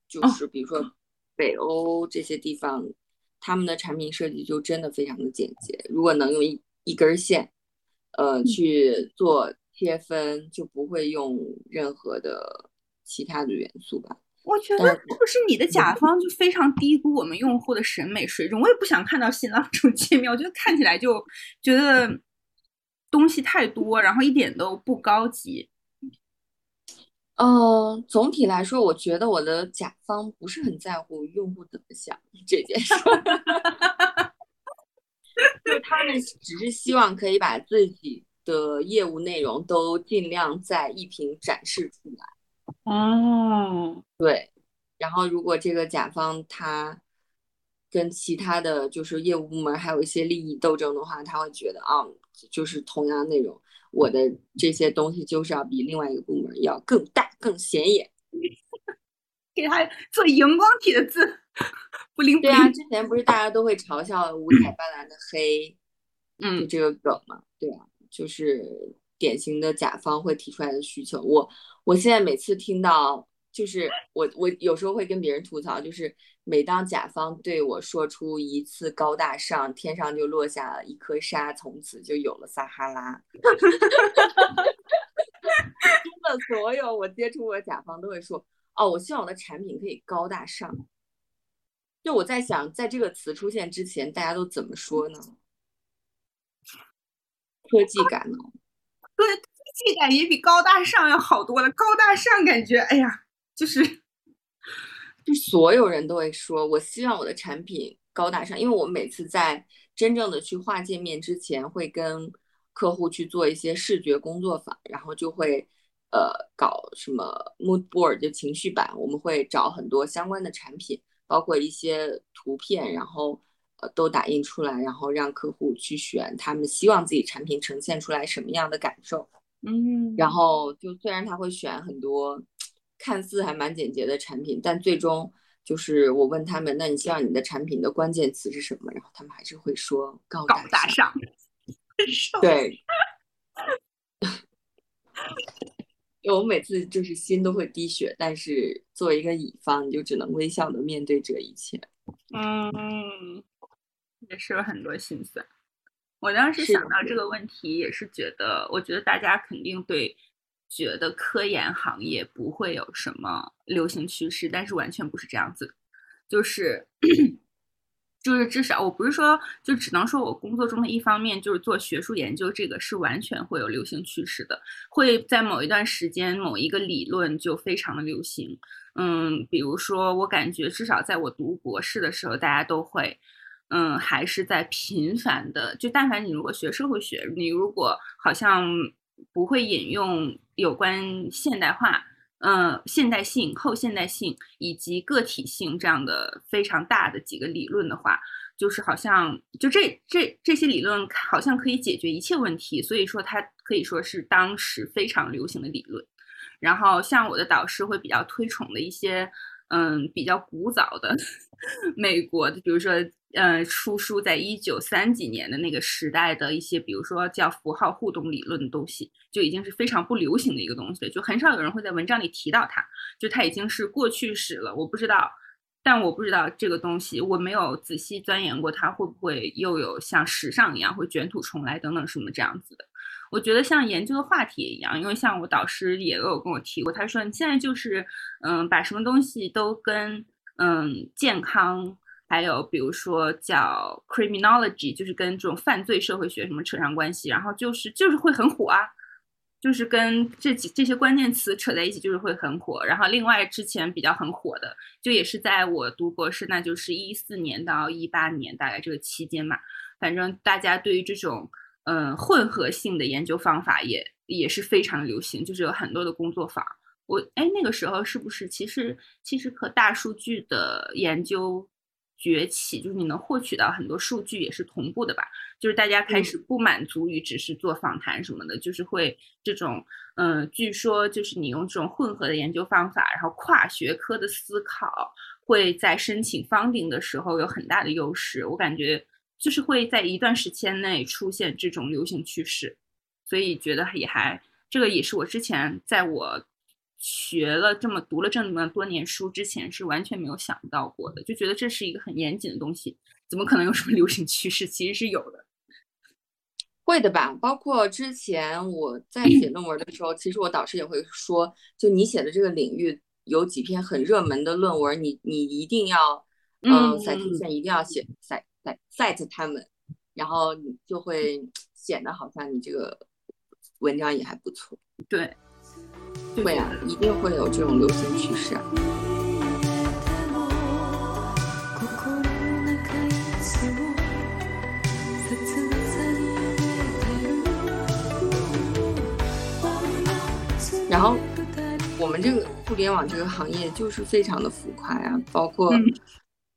就是比如说北欧这些地方，他们的产品设计就真的非常的简洁。如果能用一一根线，呃，去做切分，就不会用任何的其他的元素吧。我觉得是不是你的甲方就非常低估我们用户的审美水准？我也不想看到新浪这种界面，我觉得看起来就觉得。东西太多，然后一点都不高级。嗯，总体来说，我觉得我的甲方不是很在乎用户怎么想这件事，*laughs* 就他们只是希望可以把自己的业务内容都尽量在一屏展示出来。哦，对。然后，如果这个甲方他跟其他的就是业务部门还有一些利益斗争的话，他会觉得啊。就是同样的内容，我的这些东西就是要比另外一个部门要更大、更显眼，*laughs* 给他做荧光体的字，不灵不灵。对啊，之前不是大家都会嘲笑五彩斑斓的黑，嗯，这个梗嘛，对啊，就是典型的甲方会提出来的需求。我我现在每次听到。就是我，我有时候会跟别人吐槽，就是每当甲方对我说出一次高大上，天上就落下了一颗沙，从此就有了撒哈拉。*laughs* 真的，所有我接触过的甲方都会说，哦，我希望我的产品可以高大上。就我在想，在这个词出现之前，大家都怎么说呢？科技感呢？对，科技感也比高大上要好多了。高大上感觉，哎呀。就是，就所有人都会说，我希望我的产品高大上，因为我每次在真正的去画界面之前，会跟客户去做一些视觉工作坊，然后就会呃搞什么 mood board 就情绪版，我们会找很多相关的产品，包括一些图片，然后呃都打印出来，然后让客户去选他们希望自己产品呈现出来什么样的感受。嗯，然后就虽然他会选很多。看似还蛮简洁的产品，但最终就是我问他们，那你希望你的产品的关键词是什么？然后他们还是会说高大上。*laughs* 对，*laughs* 我每次就是心都会滴血，但是作为一个乙方，你就只能微笑的面对这一切。嗯，也是有很多心酸。我当时想到这个问题，也是觉得，我觉得大家肯定对。觉得科研行业不会有什么流行趋势，但是完全不是这样子，就是就是至少我不是说就只能说我工作中的一方面就是做学术研究，这个是完全会有流行趋势的，会在某一段时间某一个理论就非常的流行。嗯，比如说我感觉至少在我读博士的时候，大家都会嗯还是在频繁的，就但凡你如果学社会学，你如果好像。不会引用有关现代化、嗯现代性、后现代性以及个体性这样的非常大的几个理论的话，就是好像就这这这些理论好像可以解决一切问题，所以说它可以说是当时非常流行的理论。然后像我的导师会比较推崇的一些。嗯，比较古早的 *laughs* 美国的，比如说，呃，出书在一九三几年的那个时代的一些，比如说叫符号互动理论的东西，就已经是非常不流行的一个东西了，就很少有人会在文章里提到它，就它已经是过去式了。我不知道，但我不知道这个东西，我没有仔细钻研过，它会不会又有像时尚一样会卷土重来等等什么这样子的。我觉得像研究的话题一样，因为像我导师也有跟我提过，他说你现在就是，嗯，把什么东西都跟嗯健康，还有比如说叫 criminology，就是跟这种犯罪社会学什么扯上关系，然后就是就是会很火啊，就是跟这几这些关键词扯在一起，就是会很火。然后另外之前比较很火的，就也是在我读博士，那就是一四年到一八年大概这个期间嘛。反正大家对于这种嗯混合性的研究方法也也是非常流行，就是有很多的工作坊。我哎那个时候是不是其实其实和大数据的研究？崛起就是你能获取到很多数据，也是同步的吧？就是大家开始不满足于只是做访谈什么的，就是会这种，嗯，据说就是你用这种混合的研究方法，然后跨学科的思考，会在申请 funding 的时候有很大的优势。我感觉就是会在一段时间内出现这种流行趋势，所以觉得也还这个也是我之前在我。学了这么读了这么多年书之前是完全没有想到过的，就觉得这是一个很严谨的东西，怎么可能有什么流行趋势？其实是有的，会的吧？包括之前我在写论文的时候，其实我导师也会说，就你写的这个领域有几篇很热门的论文，你你一定要，嗯，citation 一定要写 cite cite 他们，然后你就会显得好像你这个文章也还不错，对。会啊，一定会有这种流行趋势。啊然后，我们这个互联网这个行业就是非常的浮夸呀，包括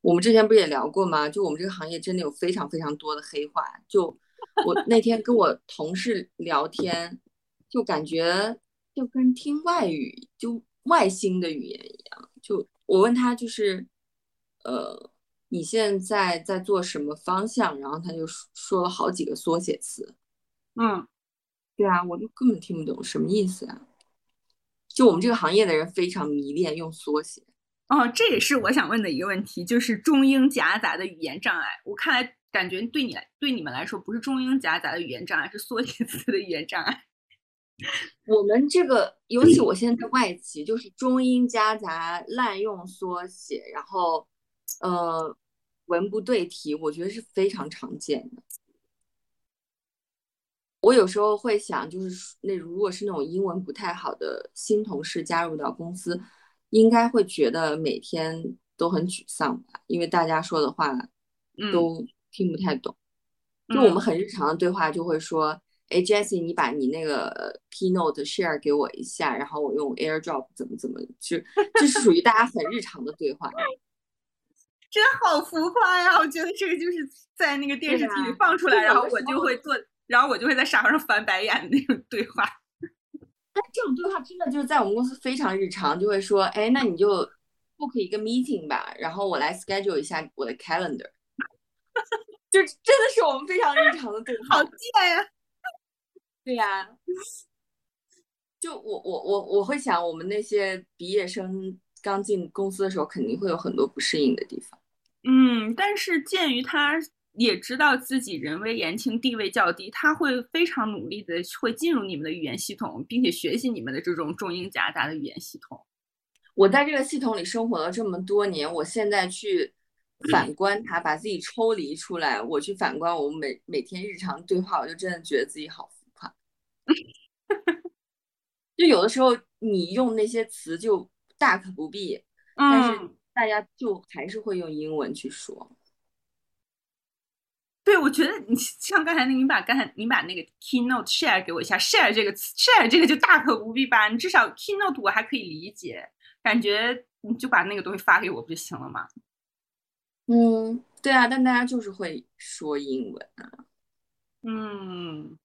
我们之前不也聊过吗？就我们这个行业真的有非常非常多的黑话。就 *laughs* 我那天跟我同事聊天，就感觉。就跟听外语，就外星的语言一样。就我问他，就是，呃，你现在在做什么方向？然后他就说了好几个缩写词。嗯，对啊，我就根本听不懂什么意思啊。就我们这个行业的人非常迷恋用缩写。哦，这也是我想问的一个问题，就是中英夹杂的语言障碍。我看来感觉对你来，对你们来说，不是中英夹杂的语言障碍，是缩写词的语言障碍。*laughs* 我们这个，尤其我现在在外企，就是中英夹杂、滥用缩写，然后，呃，文不对题，我觉得是非常常见的。我有时候会想，就是那如果是那种英文不太好的新同事加入到公司，应该会觉得每天都很沮丧吧？因为大家说的话都听不太懂。就我们很日常的对话，就会说。哎，Jessie，你把你那个 keynote share 给我一下，然后我用 AirDrop 怎么怎么，就这是属于大家很日常的对话。*laughs* 真好浮夸呀！我觉得这个就是在那个电视剧里放出来，然后我就会做，然后我就会在沙发上翻白眼的那种对话。但这种对话真的就是在我们公司非常日常，就会说，哎，那你就 book 一个 meeting 吧，然后我来 schedule 一下我的 calendar。*laughs* 就真的是我们非常日常的对话。好贱呀！对呀，就我我我我会想，我们那些毕业生刚进公司的时候，肯定会有很多不适应的地方。嗯，但是鉴于他也知道自己人微言轻，地位较低，他会非常努力的会进入你们的语言系统，并且学习你们的这种重音夹杂的语言系统。我在这个系统里生活了这么多年，我现在去反观他，把自己抽离出来，我去反观我们每每天日常对话，我就真的觉得自己好浮夸。就有的时候你用那些词就大可不必，但是大家就还是会用英文去说。对，我觉得你像刚才那，你把刚才你把那个 keynote share 给我一下，share 这个词，share 这个就大可不必吧。你至少 keynote 我还可以理解，感觉你就把那个东西发给我不就行了吗？嗯，对啊，但大家就是会说英文啊。嗯。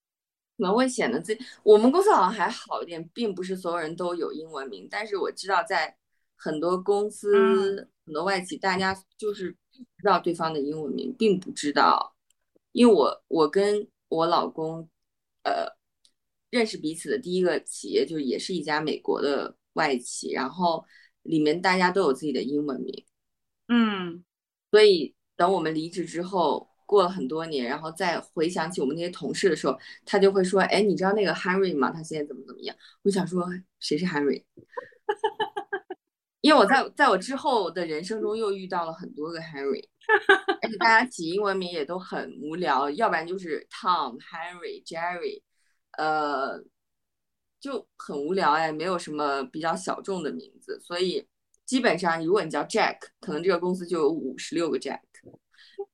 可能会显得自己，我们公司好像还好一点，并不是所有人都有英文名。但是我知道，在很多公司、很多外企，大家就是不知道对方的英文名，并不知道。因为我我跟我老公，呃，认识彼此的第一个企业，就也是一家美国的外企，然后里面大家都有自己的英文名。嗯，所以等我们离职之后。过了很多年，然后再回想起我们那些同事的时候，他就会说：“哎，你知道那个 Henry 吗？他现在怎么怎么样？”我想说，谁是 Henry？*laughs* 因为我在在我之后的人生中又遇到了很多个 Henry，*laughs* 而且大家起英文名也都很无聊，要不然就是 Tom、Henry、Jerry，呃，就很无聊哎，没有什么比较小众的名字，所以基本上如果你叫 Jack，可能这个公司就有五十六个 Jack。*laughs*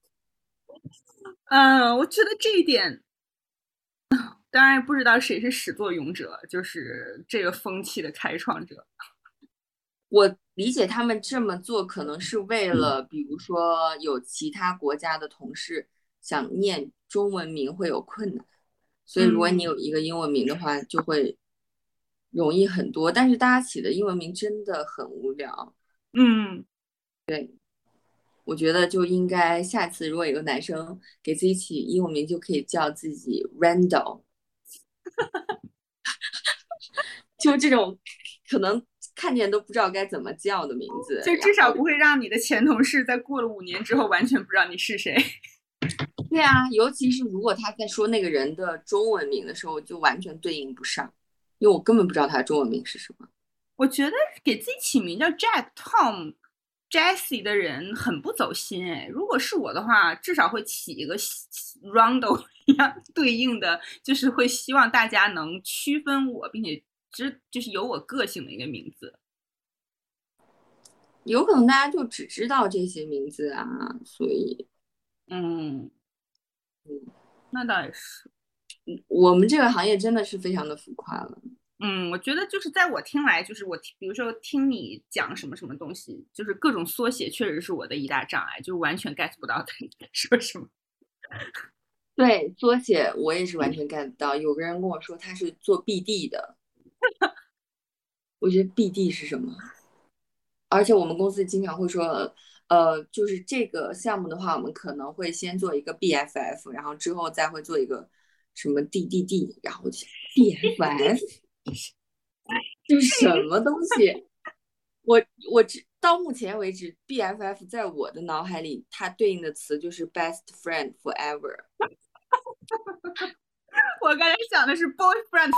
嗯，我觉得这一点，当然不知道谁是始作俑者，就是这个风气的开创者。我理解他们这么做，可能是为了，比如说有其他国家的同事想念中文名会有困难，所以如果你有一个英文名的话，就会容易很多。但是大家起的英文名真的很无聊。嗯，对，我觉得就应该下次如果有个男生给自己起英文名，就可以叫自己 Randall，*laughs* 就这种可能。看见都不知道该怎么叫的名字，就至少不会让你的前同事在过了五年之后完全不知道你是谁。*laughs* 对啊，尤其是如果他在说那个人的中文名的时候，就完全对应不上，因为我根本不知道他的中文名是什么。我觉得给自己起名叫 Jack、Tom、Jesse 的人很不走心哎。如果是我的话，至少会起一个 Rondo 一样对应的，就是会希望大家能区分我，并且。只就是有我个性的一个名字，有可能大家就只知道这些名字啊，所以，嗯，嗯，那倒也是，我们这个行业真的是非常的浮夸了。嗯，我觉得就是在我听来，就是我比如说听你讲什么什么东西，就是各种缩写，确实是我的一大障碍，就是完全 get 不到 *laughs* 你在说什么。对，缩写我也是完全 get 不到。有个人跟我说他是做 BD 的。我觉得 BD 是什么？而且我们公司经常会说，呃，就是这个项目的话，我们可能会先做一个 BFF，然后之后再会做一个什么 DDD，然后 BFF *laughs* 是什么东西？我我只到目前为止，BFF 在我的脑海里，它对应的词就是 Best Friend Forever。*laughs* 我刚才想的是 Boyfriend。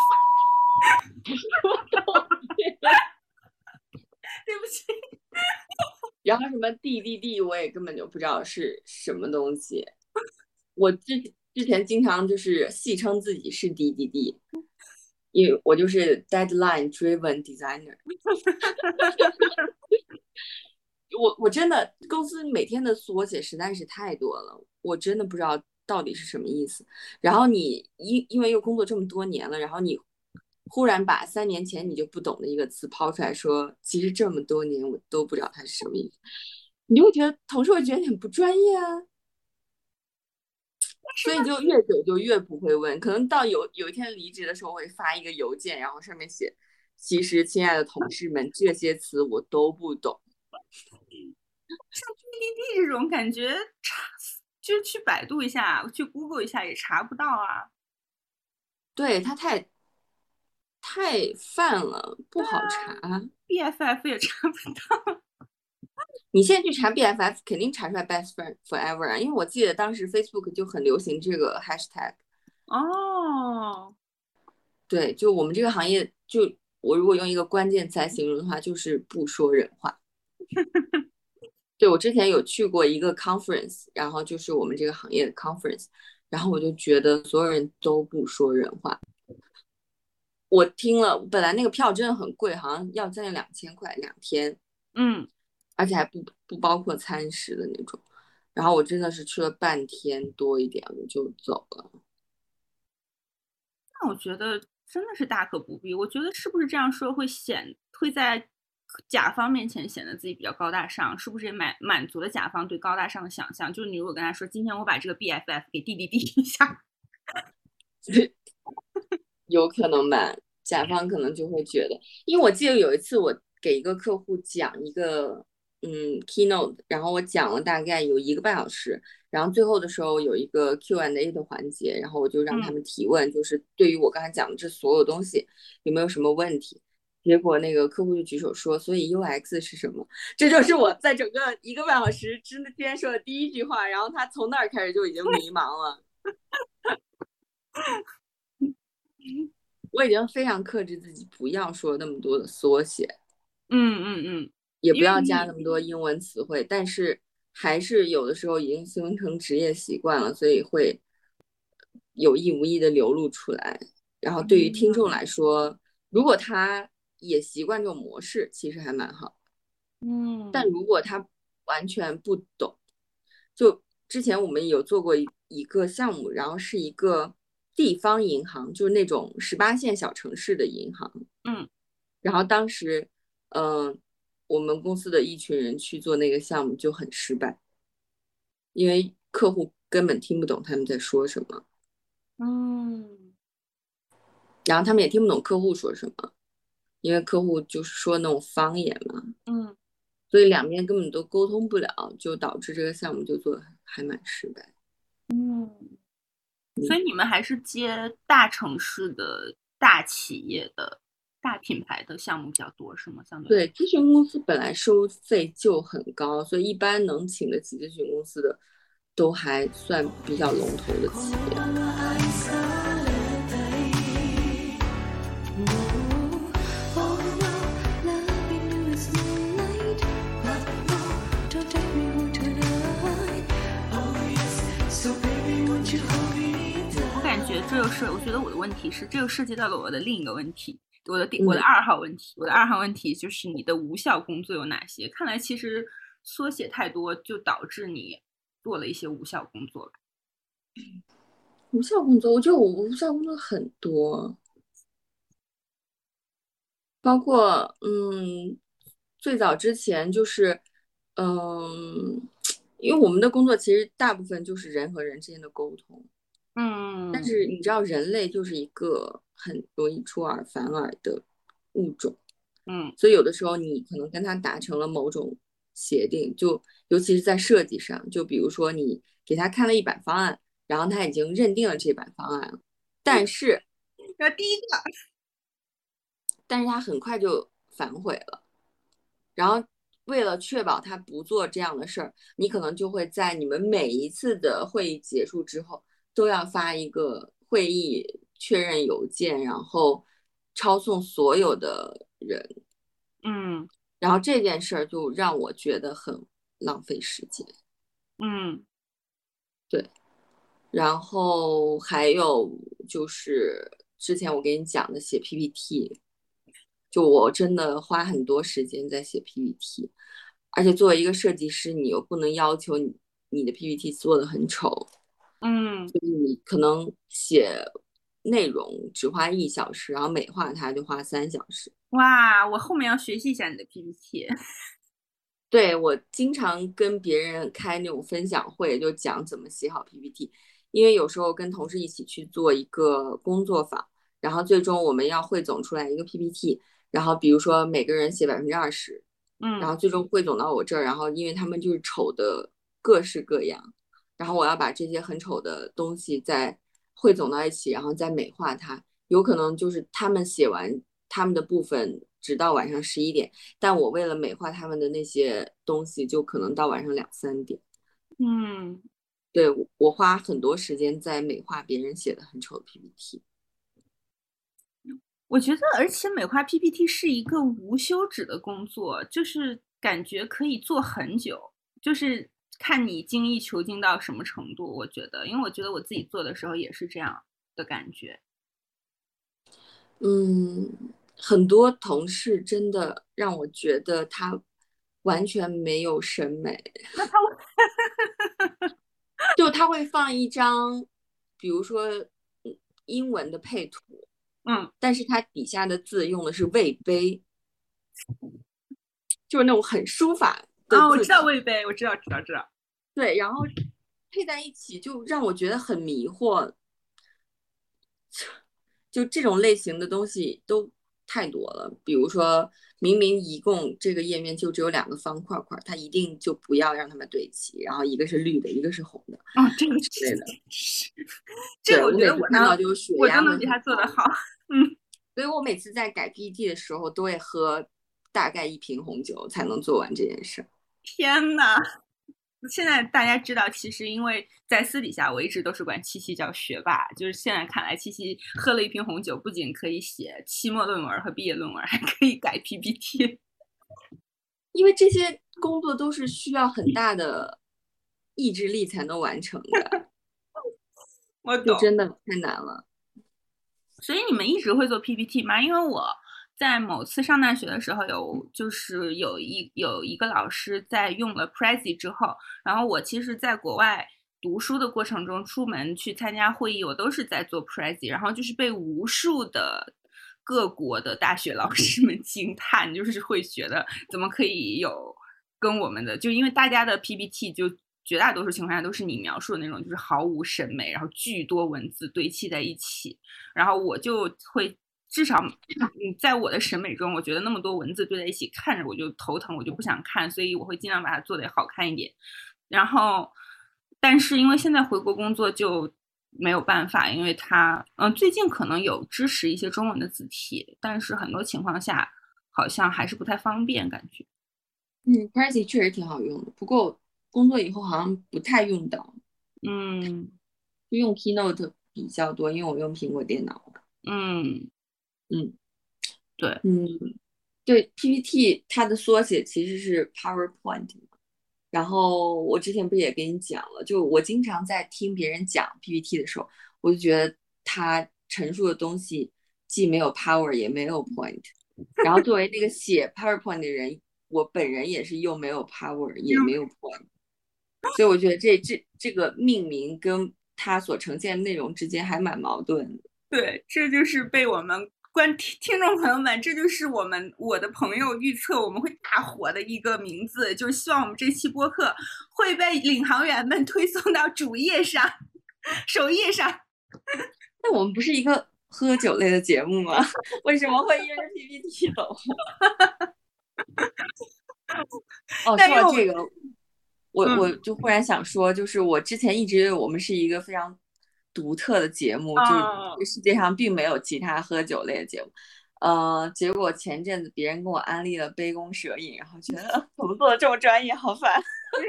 对不起，然后什么 D D D 我也根本就不知道是什么东西。我之之前经常就是戏称自己是 D D D，因为我就是 Deadline Driven Designer。我我真的公司每天的缩写实在是太多了，我真的不知道到底是什么意思。然后你因因为又工作这么多年了，然后你。忽然把三年前你就不懂的一个词抛出来说，其实这么多年我都不知道它是什么意思，你就会觉得同事会觉得你很不专业啊，所以就越久就越不会问，可能到有有一天离职的时候会发一个邮件，然后上面写，其实亲爱的同事们，这些词我都不懂。像 PPT 这种感觉查，就去百度一下，去 Google 一下也查不到啊。对他太。太泛了，不好查。BFF 也查不到。你现在去查 BFF，肯定查出来 Best Friend Forever 啊，因为我记得当时 Facebook 就很流行这个 Hashtag。哦。对，就我们这个行业，就我如果用一个关键词来形容的话，就是不说人话。*laughs* 对，我之前有去过一个 conference，然后就是我们这个行业的 conference，然后我就觉得所有人都不说人话。我听了，本来那个票真的很贵，好像要将近两千块两天，嗯，而且还不不包括餐食的那种。然后我真的是去了半天多一点，我就走了。那我觉得真的是大可不必。我觉得是不是这样说会显会在甲方面前显得自己比较高大上？是不是也满满足了甲方对高大上的想象？就是你如果跟他说今天我把这个 BFF 给弟弟弟一下。*laughs* 有可能吧，甲方可能就会觉得，因为我记得有一次我给一个客户讲一个嗯 keynote，然后我讲了大概有一个半小时，然后最后的时候有一个 Q and A 的环节，然后我就让他们提问，就是对于我刚才讲的这所有东西有没有什么问题？结果那个客户就举手说，所以 UX 是什么？*laughs* 这就是我在整个一个半小时之间说的第一句话，然后他从那儿开始就已经迷茫了。*laughs* 我已经非常克制自己，不要说那么多的缩写，嗯嗯嗯，也不要加那么多英文词汇，但是还是有的时候已经形成职业习惯了，所以会有意无意的流露出来。然后对于听众来说，如果他也习惯这种模式，其实还蛮好。嗯，但如果他完全不懂，就之前我们有做过一一个项目，然后是一个地方银行，就是那种十八线小城市的银行。嗯，然后当时，嗯，我们公司的一群人去做那个项目就很失败，因为客户根本听不懂他们在说什么。嗯，然后他们也听不懂客户说什么，因为客户就是说那种方言嘛。嗯。所以两边根本都沟通不了，就导致这个项目就做的还蛮失败。嗯，所以你们还是接大城市的大企业的大品牌的项目比较多，是吗？相对对，咨询公司本来收费就很高，所以一般能请得起咨询公司的，都还算比较龙头的企业。这又是我觉得我的问题是，这又涉及到了我的另一个问题，我的第我的二号问题，我的二号问题就是你的无效工作有哪些？看来其实缩写太多，就导致你做了一些无效工作。无效工作，我觉得我无效工作很多，包括嗯，最早之前就是嗯，因为我们的工作其实大部分就是人和人之间的沟通。嗯，但是你知道，人类就是一个很容易出尔反尔的物种，嗯，所以有的时候你可能跟他达成了某种协定，就尤其是在设计上，就比如说你给他看了一版方案，然后他已经认定了这版方案了，但是，这第一个，*laughs* 但是他很快就反悔了，然后为了确保他不做这样的事儿，你可能就会在你们每一次的会议结束之后。都要发一个会议确认邮件，然后抄送所有的人，嗯，然后这件事儿就让我觉得很浪费时间，嗯，对，然后还有就是之前我给你讲的写 PPT，就我真的花很多时间在写 PPT，而且作为一个设计师，你又不能要求你你的 PPT 做的很丑。嗯，就是你可能写内容只花一小时，然后美化它就花三小时。哇，我后面要学习一下你的 PPT。*laughs* 对我经常跟别人开那种分享会，就讲怎么写好 PPT。因为有时候跟同事一起去做一个工作坊，然后最终我们要汇总出来一个 PPT，然后比如说每个人写百分之二十，嗯，然后最终汇总到我这儿，然后因为他们就是丑的各式各样。然后我要把这些很丑的东西再汇总到一起，然后再美化它。有可能就是他们写完他们的部分，直到晚上十一点，但我为了美化他们的那些东西，就可能到晚上两三点。嗯，对我花很多时间在美化别人写的很丑的 PPT。我觉得，而且美化 PPT 是一个无休止的工作，就是感觉可以做很久，就是。看你精益求精到什么程度，我觉得，因为我觉得我自己做的时候也是这样的感觉。嗯，很多同事真的让我觉得他完全没有审美。*laughs* 那他，就他会放一张，比如说英文的配图，嗯，但是他底下的字用的是魏碑，就是那种很书法。啊，我知道魏杯，我知道，知道，知道。对，然后配在一起就让我觉得很迷惑。就这种类型的东西都太多了。比如说明明一共这个页面就只有两个方块块，它一定就不要让它们对齐，然后一个是绿的，一个是红的。啊，这个之类的。这个我觉得我看到就是血压能比他做的好。嗯，所以我每次在改 PPT 的时候都会喝大概一瓶红酒才能做完这件事。天呐！现在大家知道，其实因为在私底下，我一直都是管七七叫学霸。就是现在看来，七七喝了一瓶红酒，不仅可以写期末论文和毕业论文，还可以改 PPT。*laughs* 因为这些工作都是需要很大的意志力才能完成的，*laughs* 我懂，真的太难了。所以你们一直会做 PPT 吗？因为我在某次上大学的时候，有就是有一有一个老师在用了 Prezi 之后，然后我其实在国外读书的过程中，出门去参加会议，我都是在做 Prezi，然后就是被无数的各国的大学老师们惊叹，就是会觉得怎么可以有跟我们的，就因为大家的 PPT 就。绝大多数情况下都是你描述的那种，就是毫无审美，然后巨多文字堆砌在一起，然后我就会至少嗯，在我的审美中，我觉得那么多文字堆在一起，看着我就头疼，我就不想看，所以我会尽量把它做得好看一点。然后，但是因为现在回国工作就没有办法，因为它嗯，最近可能有支持一些中文的字体，但是很多情况下好像还是不太方便，感觉。嗯 p r e z y 确实挺好用的，不过。工作以后好像不太用到，嗯，就用 Keynote 比较多，因为我用苹果电脑。嗯嗯，对，嗯对，PPT 它的缩写其实是 PowerPoint 然后我之前不也跟你讲了，就我经常在听别人讲 PPT 的时候，我就觉得他陈述的东西既没有 Power 也没有 Point。然后作为那个写 PowerPoint 的人，我本人也是又没有 Power 也没有 Point。所以我觉得这这这个命名跟它所呈现的内容之间还蛮矛盾的。对，这就是被我们观听听众朋友们，这就是我们我的朋友预测我们会大火的一个名字，就是希望我们这期播客会被领航员们推送到主页上、首页上。*laughs* 那我们不是一个喝酒类的节目吗？*laughs* 为什么会因为 PPT 走？*laughs* 哦，说到这个。我我就忽然想说，就是我之前一直我们是一个非常独特的节目，就是世界上并没有其他喝酒类的节目。呃，结果前阵子别人跟我安利了杯弓蛇影，然后觉得怎么做的这么专业，好烦。*laughs*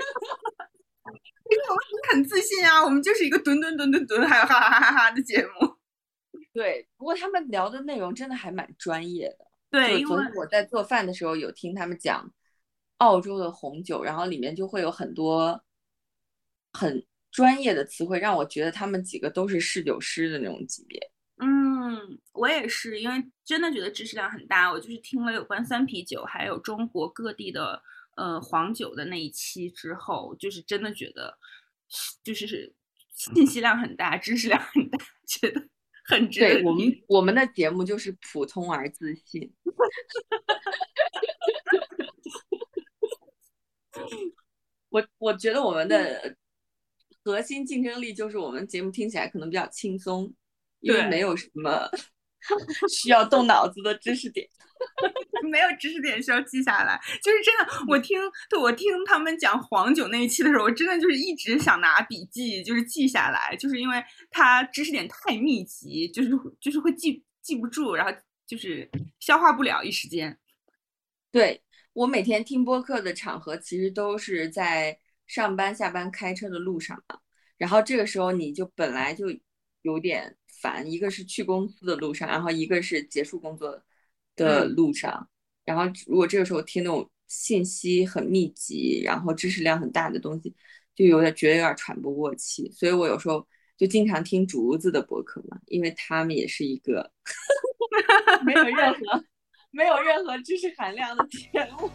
因为我们很自信啊，我们就是一个吨吨吨吨吨，还有哈哈哈哈哈的节目。*laughs* 对，不过他们聊的内容真的还蛮专业的。对，因为我在做饭的时候有听他们讲。澳洲的红酒，然后里面就会有很多很专业的词汇，让我觉得他们几个都是侍酒师的那种级别。嗯，我也是，因为真的觉得知识量很大。我就是听了有关三啤酒，还有中国各地的呃黄酒的那一期之后，就是真的觉得就是信息量很大，知识量很大，觉得很值得。我们我们的节目就是普通而自信。*laughs* 我我觉得我们的核心竞争力就是我们节目听起来可能比较轻松，因为没有什么需要动脑子的知识点，*laughs* 没有知识点需要记下来。就是真的，我听对我听他们讲黄酒那一期的时候，我真的就是一直想拿笔记，就是记下来，就是因为它知识点太密集，就是就是会记记不住，然后就是消化不了一时间。对。我每天听播客的场合，其实都是在上班、下班开车的路上嘛。然后这个时候你就本来就有点烦，一个是去公司的路上，然后一个是结束工作的路上。然后如果这个时候听那种信息很密集，然后知识量很大的东西，就有点觉得有点喘不过气。所以我有时候就经常听竹子的博客嘛，因为他们也是一个 *laughs* 没有任何。没有任何知识含量的节目。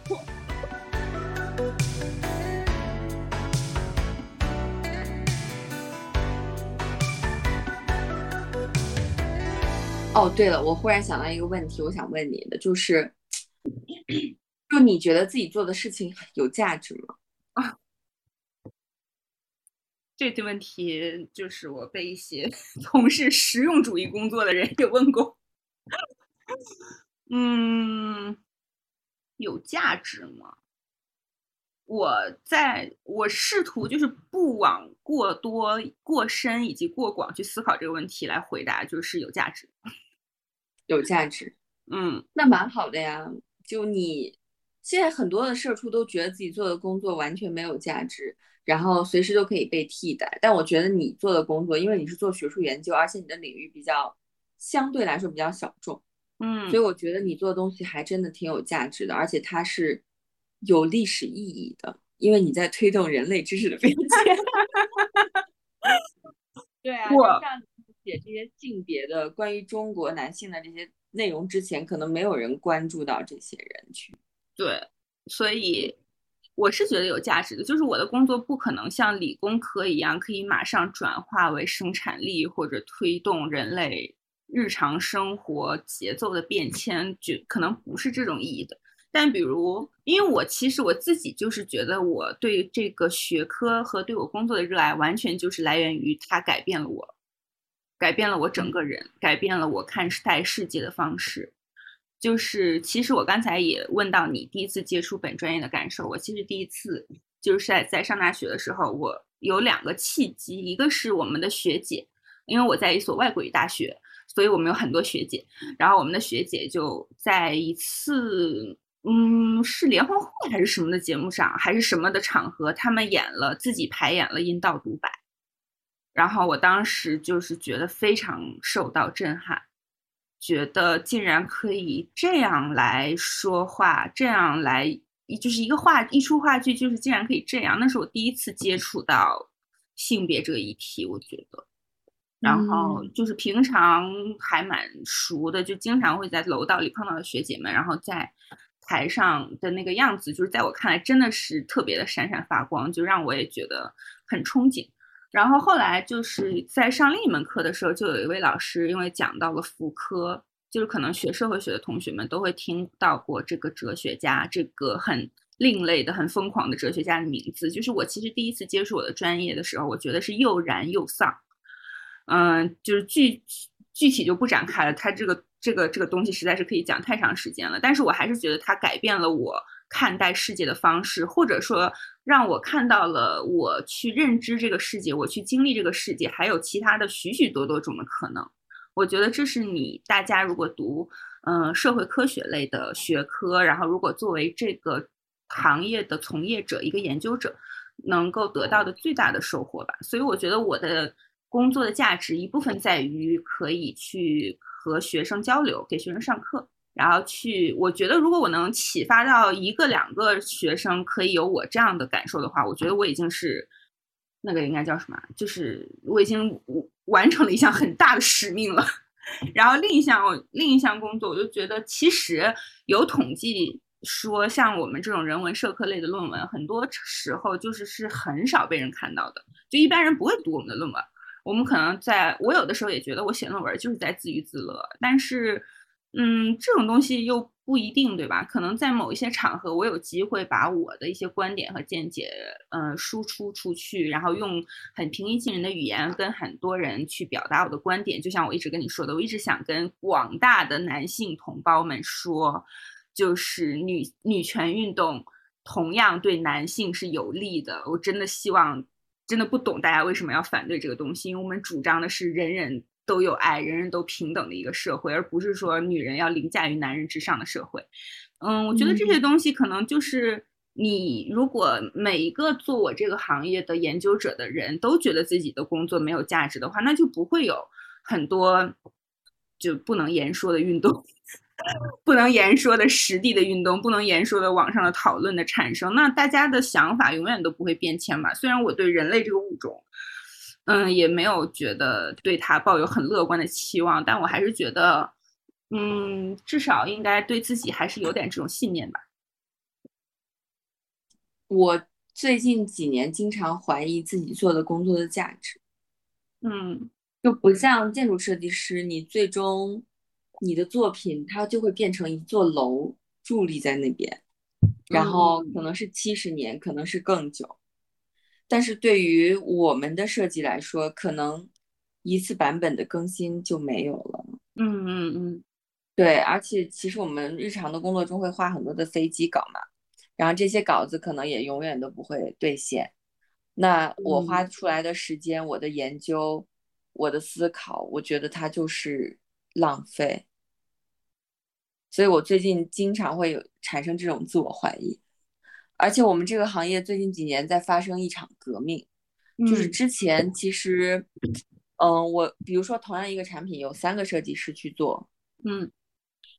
哦，对了，我忽然想到一个问题，我想问你的，就是，就你觉得自己做的事情有价值吗？啊，*laughs* 这个问题就是我被一些 *laughs* 从事实用主义工作的人有问过。嗯，有价值吗？我在我试图就是不往过多、过深以及过广去思考这个问题来回答，就是有价值，有价值。嗯，那蛮好的呀。就你现在很多的社畜都觉得自己做的工作完全没有价值，然后随时都可以被替代。但我觉得你做的工作，因为你是做学术研究，而且你的领域比较相对来说比较小众。嗯，所以我觉得你做的东西还真的挺有价值的，而且它是有历史意义的，因为你在推动人类知识的变迁。*laughs* 对啊，像写这些性别的关于中国男性的这些内容之前，可能没有人关注到这些人群。对，所以我是觉得有价值的。就是我的工作不可能像理工科一样，可以马上转化为生产力或者推动人类日常生活节奏的变迁，就可能不是这种意义的。但比如，因为我其实我自己就是觉得，我对这个学科和对我工作的热爱，完全就是来源于它改变了我，改变了我整个人，改变了我看待世界的方式。就是，其实我刚才也问到你第一次接触本专业的感受。我其实第一次就是在在上大学的时候，我有两个契机，一个是我们的学姐，因为我在一所外国语大学，所以我们有很多学姐。然后我们的学姐就在一次，嗯，是联欢会还是什么的节目上，还是什么的场合，他们演了自己排演了阴道独白，然后我当时就是觉得非常受到震撼。觉得竟然可以这样来说话，这样来就是一个话一出话剧，就是竟然可以这样。那是我第一次接触到性别这个议题，我觉得。然后就是平常还蛮熟的，就经常会在楼道里碰到的学姐们，然后在台上的那个样子，就是在我看来真的是特别的闪闪发光，就让我也觉得很憧憬。然后后来就是在上另一门课的时候，就有一位老师，因为讲到了福柯，就是可能学社会学的同学们都会听到过这个哲学家，这个很另类的、很疯狂的哲学家的名字。就是我其实第一次接触我的专业的时候，我觉得是又燃又丧。嗯，就是具具体就不展开了，他这个这个这个东西实在是可以讲太长时间了。但是我还是觉得它改变了我。看待世界的方式，或者说让我看到了我去认知这个世界，我去经历这个世界，还有其他的许许多多种的可能。我觉得这是你大家如果读嗯社会科学类的学科，然后如果作为这个行业的从业者一个研究者，能够得到的最大的收获吧。所以我觉得我的工作的价值一部分在于可以去和学生交流，给学生上课。然后去，我觉得如果我能启发到一个两个学生可以有我这样的感受的话，我觉得我已经是那个应该叫什么？就是我已经完成了一项很大的使命了。*laughs* 然后另一项另一项工作，我就觉得其实有统计说，像我们这种人文社科类的论文，很多时候就是是很少被人看到的，就一般人不会读我们的论文。我们可能在我有的时候也觉得我写论文就是在自娱自乐，但是。嗯，这种东西又不一定，对吧？可能在某一些场合，我有机会把我的一些观点和见解，嗯，输出出去，然后用很平易近人的语言跟很多人去表达我的观点。就像我一直跟你说的，我一直想跟广大的男性同胞们说，就是女女权运动同样对男性是有利的。我真的希望，真的不懂大家为什么要反对这个东西，因为我们主张的是人人。都有爱，人人都平等的一个社会，而不是说女人要凌驾于男人之上的社会。嗯，我觉得这些东西可能就是你，如果每一个做我这个行业的研究者的人都觉得自己的工作没有价值的话，那就不会有很多就不能言说的运动，*laughs* 不能言说的实地的运动，不能言说的网上的讨论的产生。那大家的想法永远都不会变迁吧？虽然我对人类这个物种。嗯，也没有觉得对他抱有很乐观的期望，但我还是觉得，嗯，至少应该对自己还是有点这种信念吧。我最近几年经常怀疑自己做的工作的价值。嗯，就不像建筑设计师，你最终你的作品它就会变成一座楼伫立在那边，然后可能是七十年，可能是更久。但是对于我们的设计来说，可能一次版本的更新就没有了。嗯嗯嗯，对。而且其实我们日常的工作中会画很多的飞机稿嘛，然后这些稿子可能也永远都不会兑现。那我花出来的时间、我的研究、我的思考，我觉得它就是浪费。所以我最近经常会有产生这种自我怀疑。而且我们这个行业最近几年在发生一场革命，就是之前其实，嗯，我比如说同样一个产品有三个设计师去做，嗯，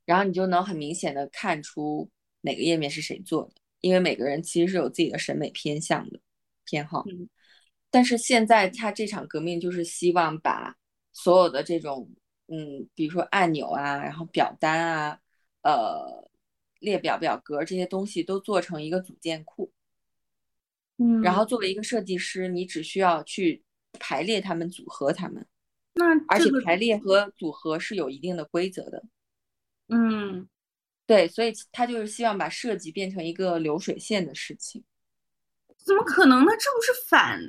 然后你就能很明显的看出哪个页面是谁做的，因为每个人其实是有自己的审美偏向的偏好。但是现在他这场革命就是希望把所有的这种，嗯，比如说按钮啊，然后表单啊，呃，列表表格这些东西都做成一个组件库。嗯，然后作为一个设计师，你只需要去排列它们，组合它们。那而且排列和组合是有一定的规则的。嗯，对，所以他就是希望把设计变成一个流水线的事情。怎么可能呢？这不是反，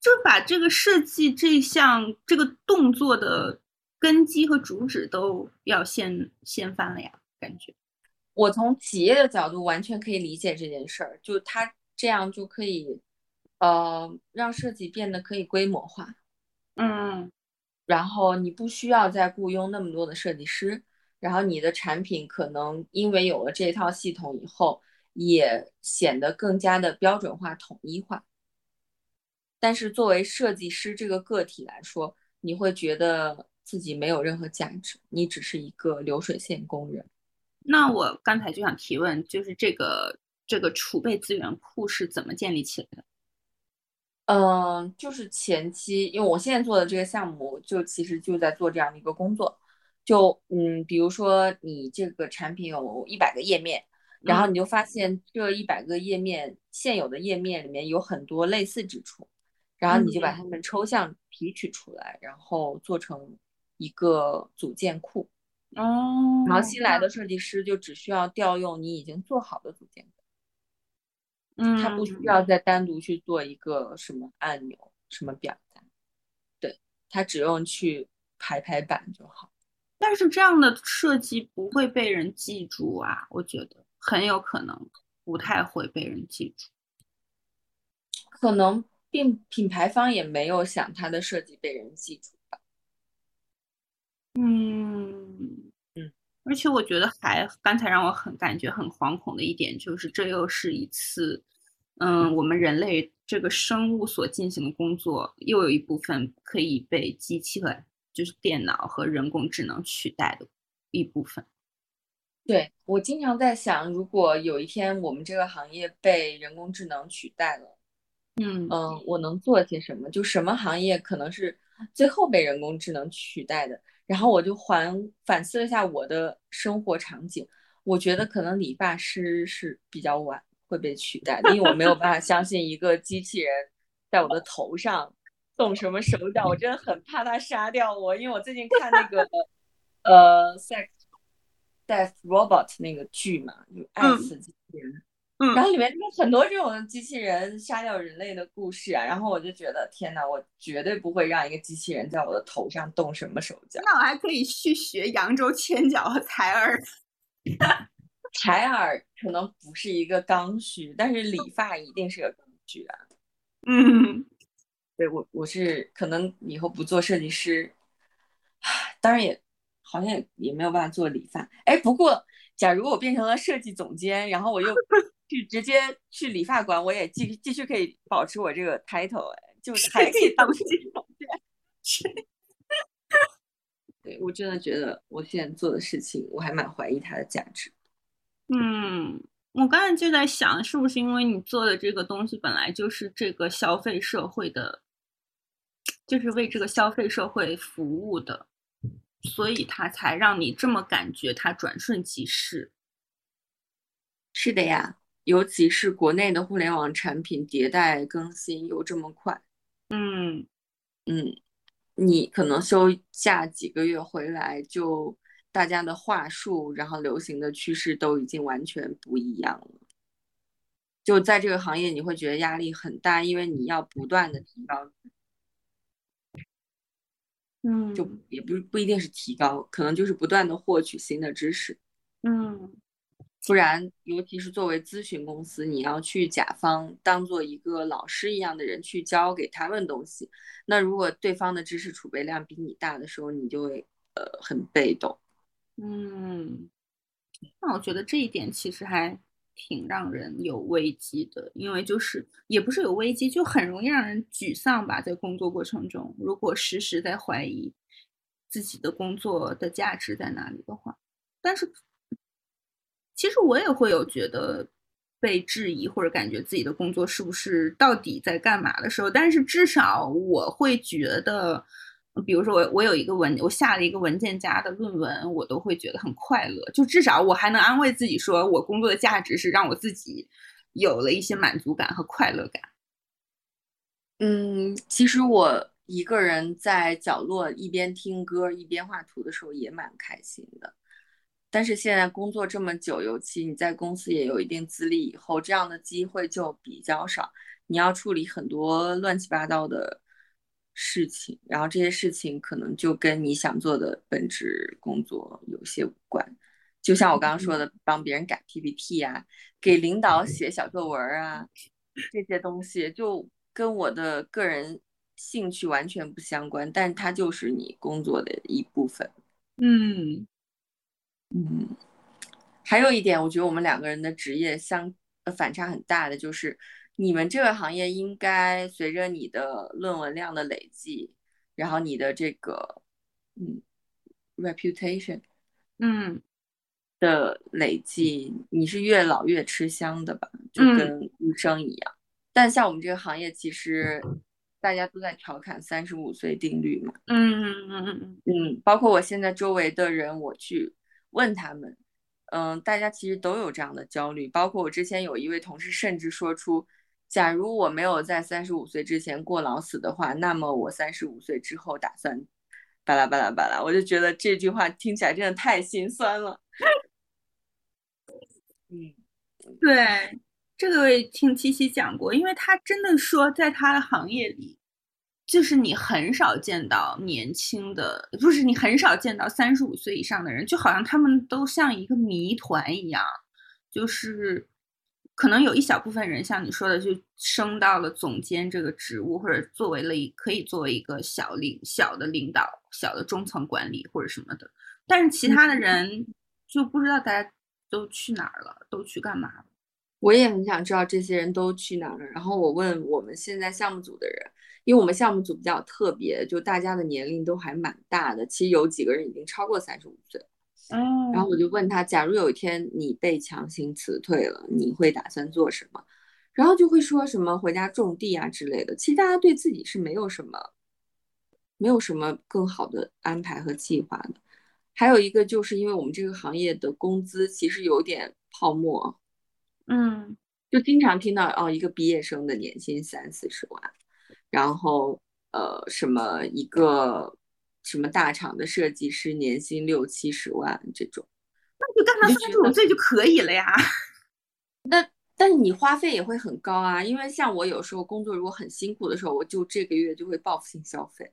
就是把这个设计这项这个动作的根基和主旨都要掀掀翻了呀？感觉。我从企业的角度完全可以理解这件事儿，就他这样就可以，呃，让设计变得可以规模化。嗯。然后你不需要再雇佣那么多的设计师，然后你的产品可能因为有了这套系统以后，也显得更加的标准化、统一化。但是作为设计师这个个体来说，你会觉得自己没有任何价值，你只是一个流水线工人。那我刚才就想提问，就是这个这个储备资源库是怎么建立起来的？嗯，就是前期，因为我现在做的这个项目，就其实就在做这样的一个工作。就嗯，比如说你这个产品有一百个页面，然后你就发现这一百个页面现有的页面里面有很多类似之处，然后你就把它们抽象提取出来，然后做成一个组件库。哦。然后新来的设计师就只需要调用你已经做好的组件。嗯，他不需要再单独去做一个什么按钮、什么表单，对他只用去排排版就好。但是这样的设计不会被人记住啊，我觉得很有可能不太会被人记住。可能并品牌方也没有想他的设计被人记住吧。嗯嗯，而且我觉得还刚才让我很感觉很惶恐的一点就是，这又是一次。嗯，我们人类这个生物所进行的工作，又有一部分可以被机器和就是电脑和人工智能取代的一部分。对我经常在想，如果有一天我们这个行业被人工智能取代了，嗯嗯，我能做些什么？就什么行业可能是最后被人工智能取代的？然后我就还反思了一下我的生活场景，我觉得可能理发师是比较晚。会被取代的，因为我没有办法相信一个机器人在我的头上动什么手脚，我真的很怕他杀掉我。因为我最近看那个呃《Sex Death Robot》那个剧嘛，就爱死机器人，嗯，然后里面就很多这种机器人杀掉人类的故事啊，然后我就觉得天哪，我绝对不会让一个机器人在我的头上动什么手脚。那我还可以去学扬州千脚和采耳。*laughs* 采耳可能不是一个刚需，但是理发一定是个刚需啊。嗯，对我我是可能以后不做设计师，当然也好像也也没有办法做理发。哎，不过假如我变成了设计总监，然后我又去直接去理发馆，我也继继续可以保持我这个 title，哎，就 *laughs* 还可以当设计总监。对 *laughs* 我真的觉得我现在做的事情，我还蛮怀疑它的价值。嗯，我刚才就在想，是不是因为你做的这个东西本来就是这个消费社会的，就是为这个消费社会服务的，所以它才让你这么感觉它转瞬即逝。是的呀，尤其是国内的互联网产品迭代更新又这么快。嗯嗯，你可能休假几个月回来就。大家的话术，然后流行的趋势都已经完全不一样了。就在这个行业，你会觉得压力很大，因为你要不断的提高。嗯，就也不不一定是提高，可能就是不断的获取新的知识。嗯，不然，尤其是作为咨询公司，你要去甲方当做一个老师一样的人去教给他们东西。那如果对方的知识储备量比你大的时候，你就会呃很被动。嗯，那我觉得这一点其实还挺让人有危机的，因为就是也不是有危机，就很容易让人沮丧吧。在工作过程中，如果时时在怀疑自己的工作的价值在哪里的话，但是其实我也会有觉得被质疑或者感觉自己的工作是不是到底在干嘛的时候，但是至少我会觉得。比如说我我有一个文，我下了一个文件夹的论文，我都会觉得很快乐。就至少我还能安慰自己，说我工作的价值是让我自己有了一些满足感和快乐感。嗯，其实我一个人在角落一边听歌一边画图的时候也蛮开心的。但是现在工作这么久，尤其你在公司也有一定资历以后，这样的机会就比较少。你要处理很多乱七八糟的。事情，然后这些事情可能就跟你想做的本职工作有些无关。就像我刚刚说的，帮别人改 PPT 啊，给领导写小作文啊，这些东西就跟我的个人兴趣完全不相关，但它就是你工作的一部分。嗯嗯，还有一点，我觉得我们两个人的职业相反差很大的就是。你们这个行业应该随着你的论文量的累积，然后你的这个嗯 reputation 嗯的累积，你是越老越吃香的吧？就跟医生一样。但像我们这个行业，其实大家都在调侃三十五岁定律嘛。嗯嗯嗯嗯嗯，包括我现在周围的人，我去问他们，嗯，大家其实都有这样的焦虑。包括我之前有一位同事，甚至说出。假如我没有在三十五岁之前过劳死的话，那么我三十五岁之后打算巴拉巴拉巴拉，我就觉得这句话听起来真的太心酸了。嗯，对，这个我也听七七讲过，因为他真的说，在他的行业里，就是你很少见到年轻的，不是你很少见到三十五岁以上的人，就好像他们都像一个谜团一样，就是。可能有一小部分人像你说的，就升到了总监这个职务，或者作为了一可以作为一个小领小的领导、小的中层管理或者什么的。但是其他的人就不知道大家都去哪儿了，都去干嘛了。我也很想知道这些人都去哪儿了。然后我问我们现在项目组的人，因为我们项目组比较特别，就大家的年龄都还蛮大的，其实有几个人已经超过三十五岁。然后我就问他，假如有一天你被强行辞退了，你会打算做什么？然后就会说什么回家种地啊之类的。其实大家对自己是没有什么，没有什么更好的安排和计划的。还有一个就是因为我们这个行业的工资其实有点泡沫，嗯，就经常听到哦，一个毕业生的年薪三四十万，然后呃，什么一个。什么大厂的设计师年薪六七十万这种，那就干到三十五岁就可以了呀。*laughs* 那但是你花费也会很高啊，因为像我有时候工作如果很辛苦的时候，我就这个月就会报复性消费。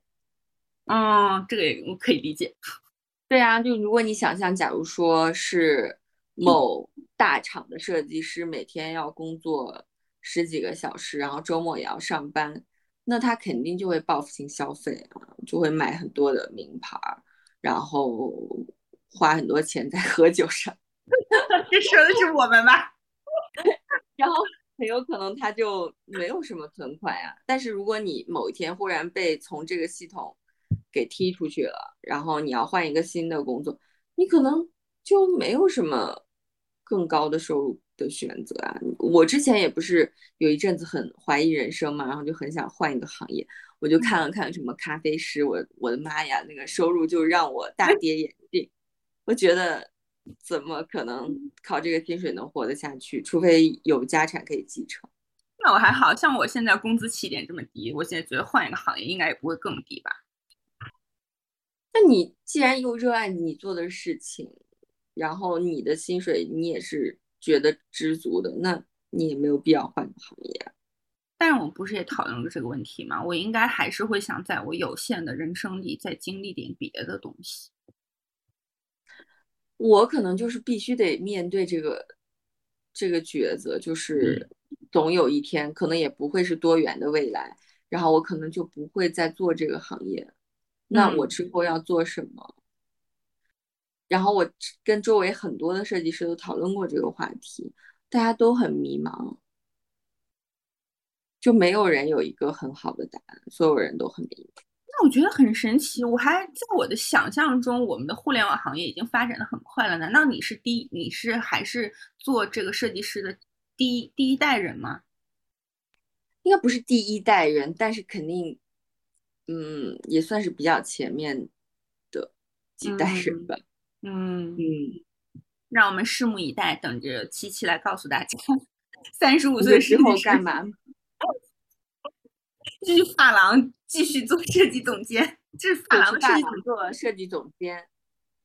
嗯，这个也我可以理解。*laughs* 对啊，就如果你想象，假如说是某大厂的设计师，每天要工作十几个小时，然后周末也要上班。那他肯定就会报复性消费啊，就会买很多的名牌，然后花很多钱在喝酒上。*laughs* 这说的是我们吧？*laughs* 然后很有可能他就没有什么存款呀。但是如果你某一天忽然被从这个系统给踢出去了，然后你要换一个新的工作，你可能就没有什么更高的收入。的选择啊，我之前也不是有一阵子很怀疑人生嘛，然后就很想换一个行业，我就看了看什么咖啡师，我我的妈呀，那个收入就让我大 *laughs* 跌眼镜，我觉得怎么可能靠这个薪水能活得下去？除非有家产可以继承。那我还好像我现在工资起点这么低，我现在觉得换一个行业应该也不会更低吧？那你既然又热爱你做的事情，然后你的薪水你也是。觉得知足的，那你也没有必要换个行业。但是我们不是也讨论过这个问题吗？我应该还是会想在我有限的人生里再经历点别的东西。我可能就是必须得面对这个这个抉择，就是总有一天，可能也不会是多元的未来，然后我可能就不会再做这个行业。那我之后要做什么？然后我跟周围很多的设计师都讨论过这个话题，大家都很迷茫，就没有人有一个很好的答案，所有人都很迷茫。那我觉得很神奇，我还在我的想象中，我们的互联网行业已经发展的很快了。难道你是第你是还是做这个设计师的第一第一代人吗？应该不是第一代人，但是肯定嗯，也算是比较前面的几代人吧。嗯嗯，让我们拭目以待，等着七七来告诉大家，三十五岁时候干嘛？继续发廊，继续做设计总监。这是发廊的设计做设计总监，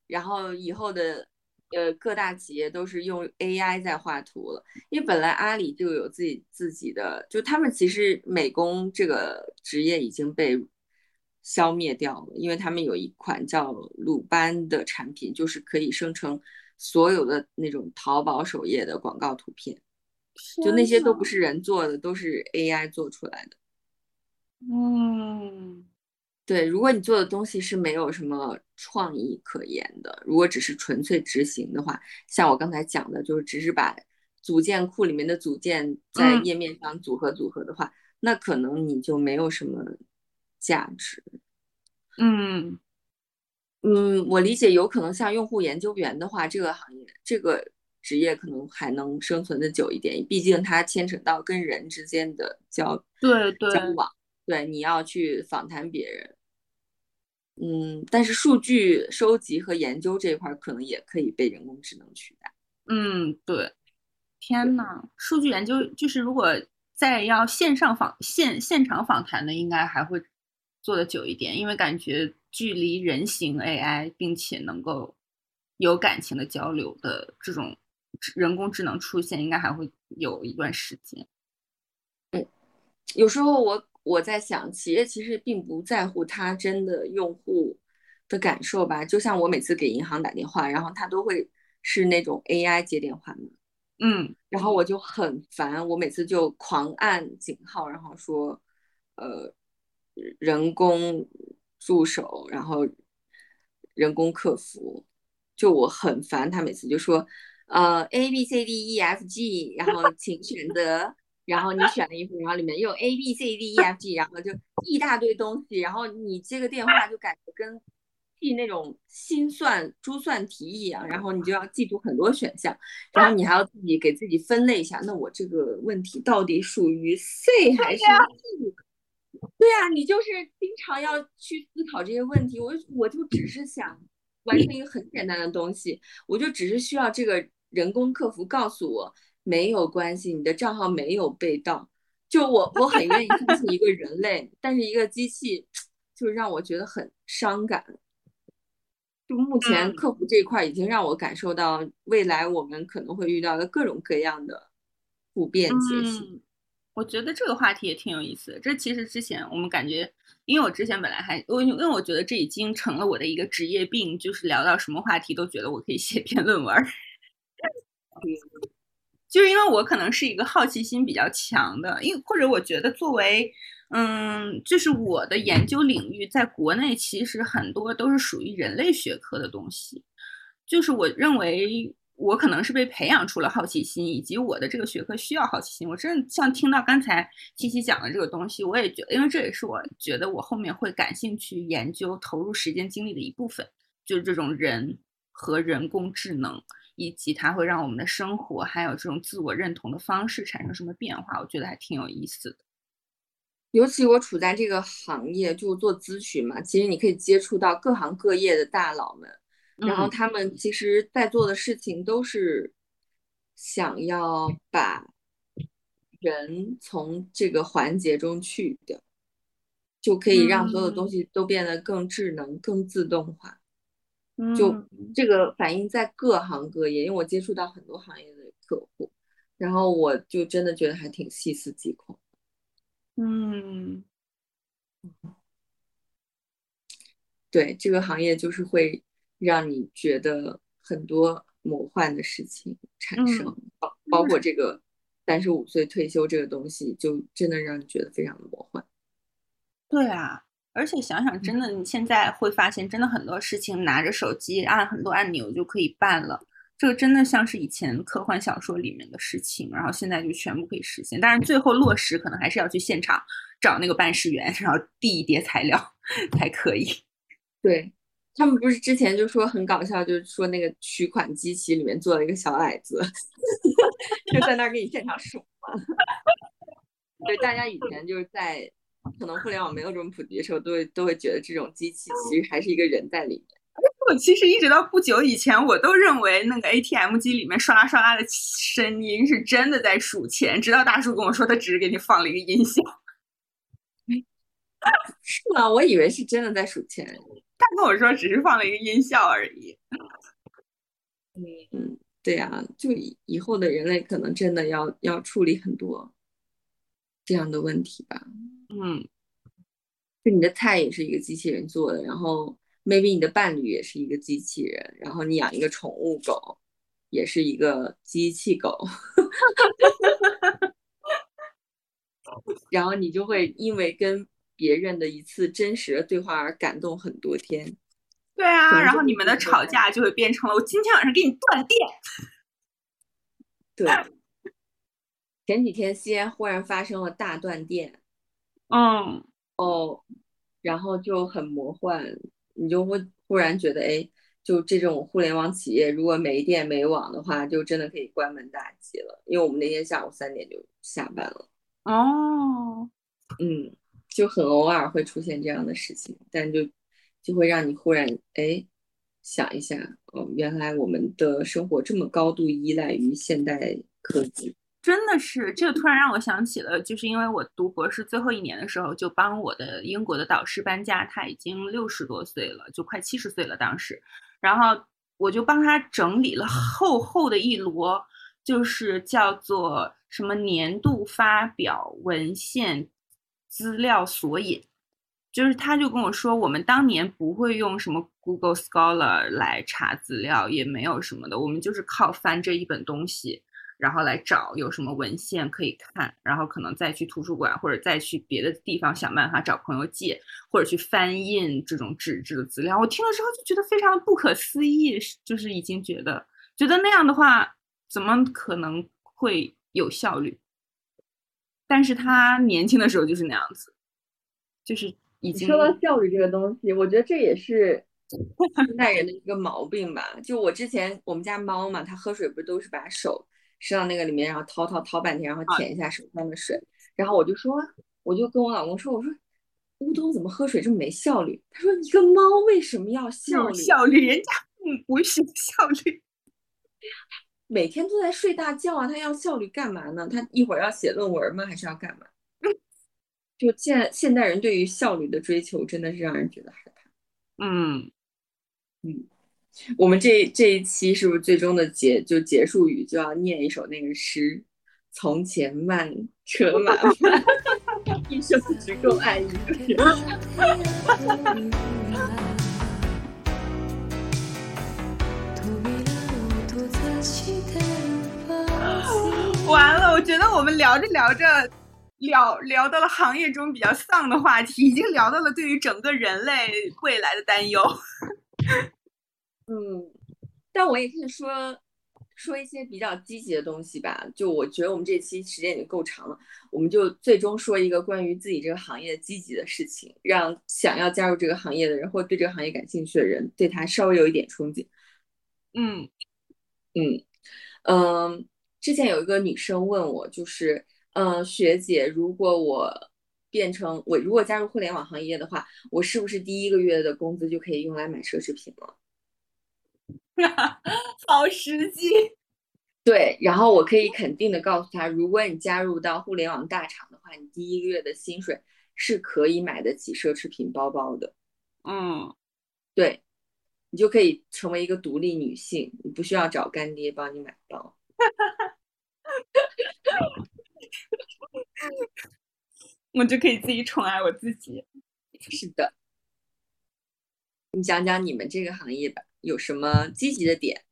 然后以后的呃各大企业都是用 AI 在画图了，因为本来阿里就有自己自己的，就他们其实美工这个职业已经被消灭掉了，因为他们有一款叫鲁班的产品，就是可以生成所有的那种淘宝首页的广告图片，就那些都不是人做的，都是 AI 做出来的。嗯。对，如果你做的东西是没有什么创意可言的，如果只是纯粹执行的话，像我刚才讲的，就是只是把组件库里面的组件在页面上组合组合的话，那可能你就没有什么价值。嗯嗯，我理解，有可能像用户研究员的话，这个行业这个职业可能还能生存的久一点，毕竟它牵扯到跟人之间的交对对交往。对，你要去访谈别人，嗯，但是数据收集和研究这一块可能也可以被人工智能取代。嗯，对。天呐，数据研究就是如果再要线上访现现场访谈的，应该还会做的久一点，因为感觉距离人形 AI 并且能够有感情的交流的这种人工智能出现，应该还会有一段时间。嗯，有时候我。我在想，企业其实并不在乎它真的用户的感受吧。就像我每次给银行打电话，然后他都会是那种 AI 接电话嘛，嗯，然后我就很烦，我每次就狂按井号，然后说，呃，人工助手，然后人工客服，就我很烦，他每次就说，呃，A B C D E F G，然后请选择。然后你选了一份，然后里面又有 A B C D E F G，然后就一大堆东西，然后你接个电话就感觉跟记那种心算珠算题一样，然后你就要记住很多选项，然后你还要自己给自己分类一下，那我这个问题到底属于 C 还是 D？对啊，你就是经常要去思考这些问题。我我就只是想完成一个很简单的东西，我就只是需要这个人工客服告诉我。没有关系，你的账号没有被盗。就我，我很愿意相信一个人类，但是一个机器，就让我觉得很伤感。就目前客服这一块，已经让我感受到未来我们可能会遇到的各种各样的不便。我觉得这个话题也挺有意思的。这其实之前我们感觉，因为我之前本来还，我因为我觉得这已经成了我的一个职业病，就是聊到什么话题都觉得我可以写 *laughs* 篇论文。就是因为我可能是一个好奇心比较强的，因或者我觉得作为，嗯，就是我的研究领域在国内其实很多都是属于人类学科的东西，就是我认为我可能是被培养出了好奇心，以及我的这个学科需要好奇心。我真的像听到刚才七七讲的这个东西，我也觉得，因为这也是我觉得我后面会感兴趣研究、投入时间精力的一部分，就是这种人和人工智能。以及它会让我们的生活还有这种自我认同的方式产生什么变化？我觉得还挺有意思的。尤其我处在这个行业，就做咨询嘛，其实你可以接触到各行各业的大佬们，然后他们其实在做的事情都是想要把人从这个环节中去掉，就可以让所有东西都变得更智能、更自动化。就这个反映在各行各业，因为我接触到很多行业的客户，然后我就真的觉得还挺细思极恐。嗯，对，这个行业就是会让你觉得很多魔幻的事情产生，包包括这个三十五岁退休这个东西，就真的让你觉得非常的魔幻。对啊。而且想想，真的，你现在会发现，真的很多事情拿着手机按很多按钮就可以办了。这个真的像是以前科幻小说里面的事情，然后现在就全部可以实现。但是最后落实可能还是要去现场找那个办事员，然后递一叠材料 *laughs* 才可以。对他们不是之前就说很搞笑，就是说那个取款机器里面坐了一个小矮子，*laughs* 就在那儿给你现场数嘛。*laughs* 对，大家以前就是在。可能互联网没有这么普及的时候，都会都会觉得这种机器其实还是一个人在里面。我其实一直到不久以前，我都认为那个 ATM 机里面刷啦刷啦的声音是真的在数钱，直到大叔跟我说他只是给你放了一个音效。是吗？我以为是真的在数钱。他跟我说只是放了一个音效而已。嗯，对呀，就以后的人类可能真的要要处理很多这样的问题吧。嗯，就你的菜也是一个机器人做的，然后。maybe 你的伴侣也是一个机器人，然后你养一个宠物狗，也是一个机器狗，*laughs* 然后你就会因为跟别人的一次真实的对话而感动很多天。对啊，然后你们的吵架就会变成了我今天晚上给你断电。对，前几天西安忽然发生了大断电，嗯，哦，然后就很魔幻。你就会忽然觉得，哎，就这种互联网企业，如果没电没网的话，就真的可以关门大吉了。因为我们那天下午三点就下班了。哦，嗯，就很偶尔会出现这样的事情，但就就会让你忽然哎想一下，哦，原来我们的生活这么高度依赖于现代科技。真的是，这个突然让我想起了，就是因为我读博士最后一年的时候，就帮我的英国的导师搬家，他已经六十多岁了，就快七十岁了当时，然后我就帮他整理了厚厚的一摞，就是叫做什么年度发表文献资料索引，就是他就跟我说，我们当年不会用什么 Google Scholar 来查资料，也没有什么的，我们就是靠翻这一本东西。然后来找有什么文献可以看，然后可能再去图书馆或者再去别的地方想办法找朋友借，或者去翻印这种纸质的资料。我听了之后就觉得非常的不可思议，就是已经觉得觉得那样的话怎么可能会有效率？但是他年轻的时候就是那样子，就是已经说到效率这个东西，我觉得这也是现代人的一个毛病吧。就我之前我们家猫嘛，它喝水不都是把手。伸到那个里面，然后掏掏掏半天，然后舔一下手上的水，然后我就说，我就跟我老公说，我说乌冬怎么喝水这么没效率？他说一个猫为什么要效率？效率，人家不不是效率，每天都在睡大觉啊，他要效率干嘛呢？他一会儿要写论文吗？还是要干嘛？就现现代人对于效率的追求，真的是让人觉得害怕。嗯嗯。我们这这一期是不是最终的结就结束语就要念一首那个诗？从前慢车马慢，一生只够爱一个人。*laughs* *laughs* 完了，我觉得我们聊着聊着，聊聊到了行业中比较丧的话题，已经聊到了对于整个人类未来的担忧。*laughs* 嗯，但我也可以说说一些比较积极的东西吧。就我觉得我们这期时间已经够长了，我们就最终说一个关于自己这个行业积极的事情，让想要加入这个行业的人或对这个行业感兴趣的人对他稍微有一点憧憬。嗯嗯嗯，之前有一个女生问我，就是嗯，学姐，如果我变成我如果加入互联网行业的话，我是不是第一个月的工资就可以用来买奢侈品了？*laughs* 好实际，对。然后我可以肯定的告诉他，如果你加入到互联网大厂的话，你第一个月的薪水是可以买得起奢侈品包包的。嗯，对，你就可以成为一个独立女性，你不需要找干爹帮你买包。*laughs* 我就可以自己宠爱我自己。是的，你讲讲你们这个行业吧。有什么积极的点？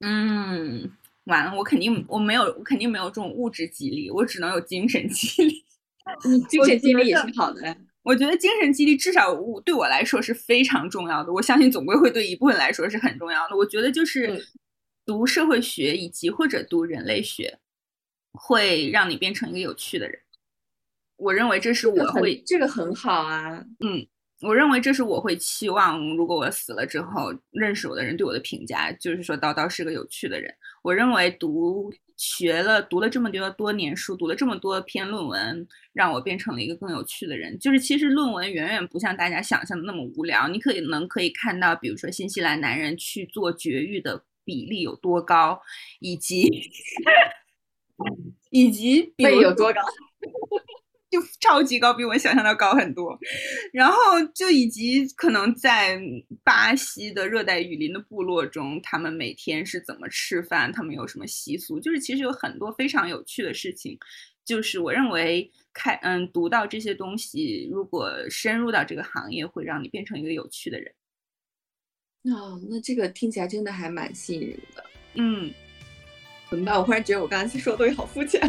嗯，完了，我肯定我没有，我肯定没有这种物质激励，我只能有精神激励。精神激励也是好的。我觉得精神激励至少我对我来说是非常重要的，我相信总归会对一部分来说是很重要的。我觉得就是读社会学以及或者读人类学，会让你变成一个有趣的人。我认为这是我会这个很好啊，嗯。我认为这是我会期望，如果我死了之后，认识我的人对我的评价，就是说叨叨是个有趣的人。我认为读学了读了这么多多年书，读了这么多篇论文，让我变成了一个更有趣的人。就是其实论文远远不像大家想象的那么无聊，你可以能可以看到，比如说新西兰男人去做绝育的比例有多高，以及 *laughs* 以及比例有多高。就超级高，比我想象的高很多。然后就以及可能在巴西的热带雨林的部落中，他们每天是怎么吃饭，他们有什么习俗，就是其实有很多非常有趣的事情。就是我认为开嗯读到这些东西，如果深入到这个行业，会让你变成一个有趣的人。哦，那这个听起来真的还蛮吸引人的。嗯，怎么办？我忽然觉得我刚才说的东西好肤浅。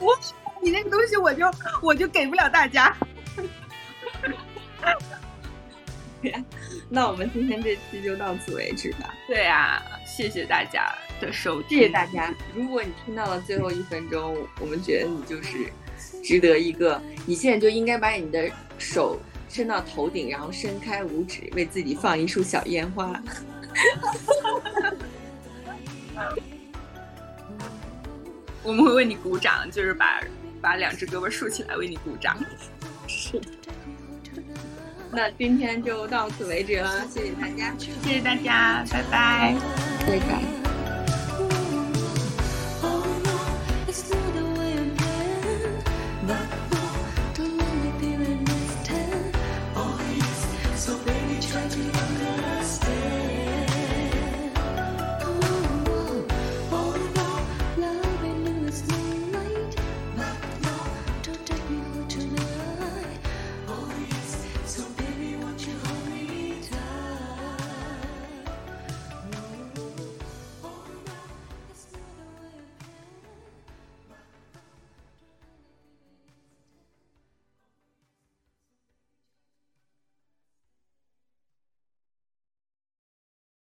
我。*laughs* 你那个东西我就我就给不了大家。*laughs* 那我们今天这期就到此为止吧。对啊，谢谢大家的收听，谢谢大家。如果你听到了最后一分钟，我们觉得你就是值得一个，你现在就应该把你的手伸到头顶，然后伸开五指，为自己放一束小烟花。*laughs* 我们会为你鼓掌，就是把。把两只胳膊竖起来为你鼓掌。是。那今天就到此为止了谢谢大家。谢谢大家拜拜。拜拜。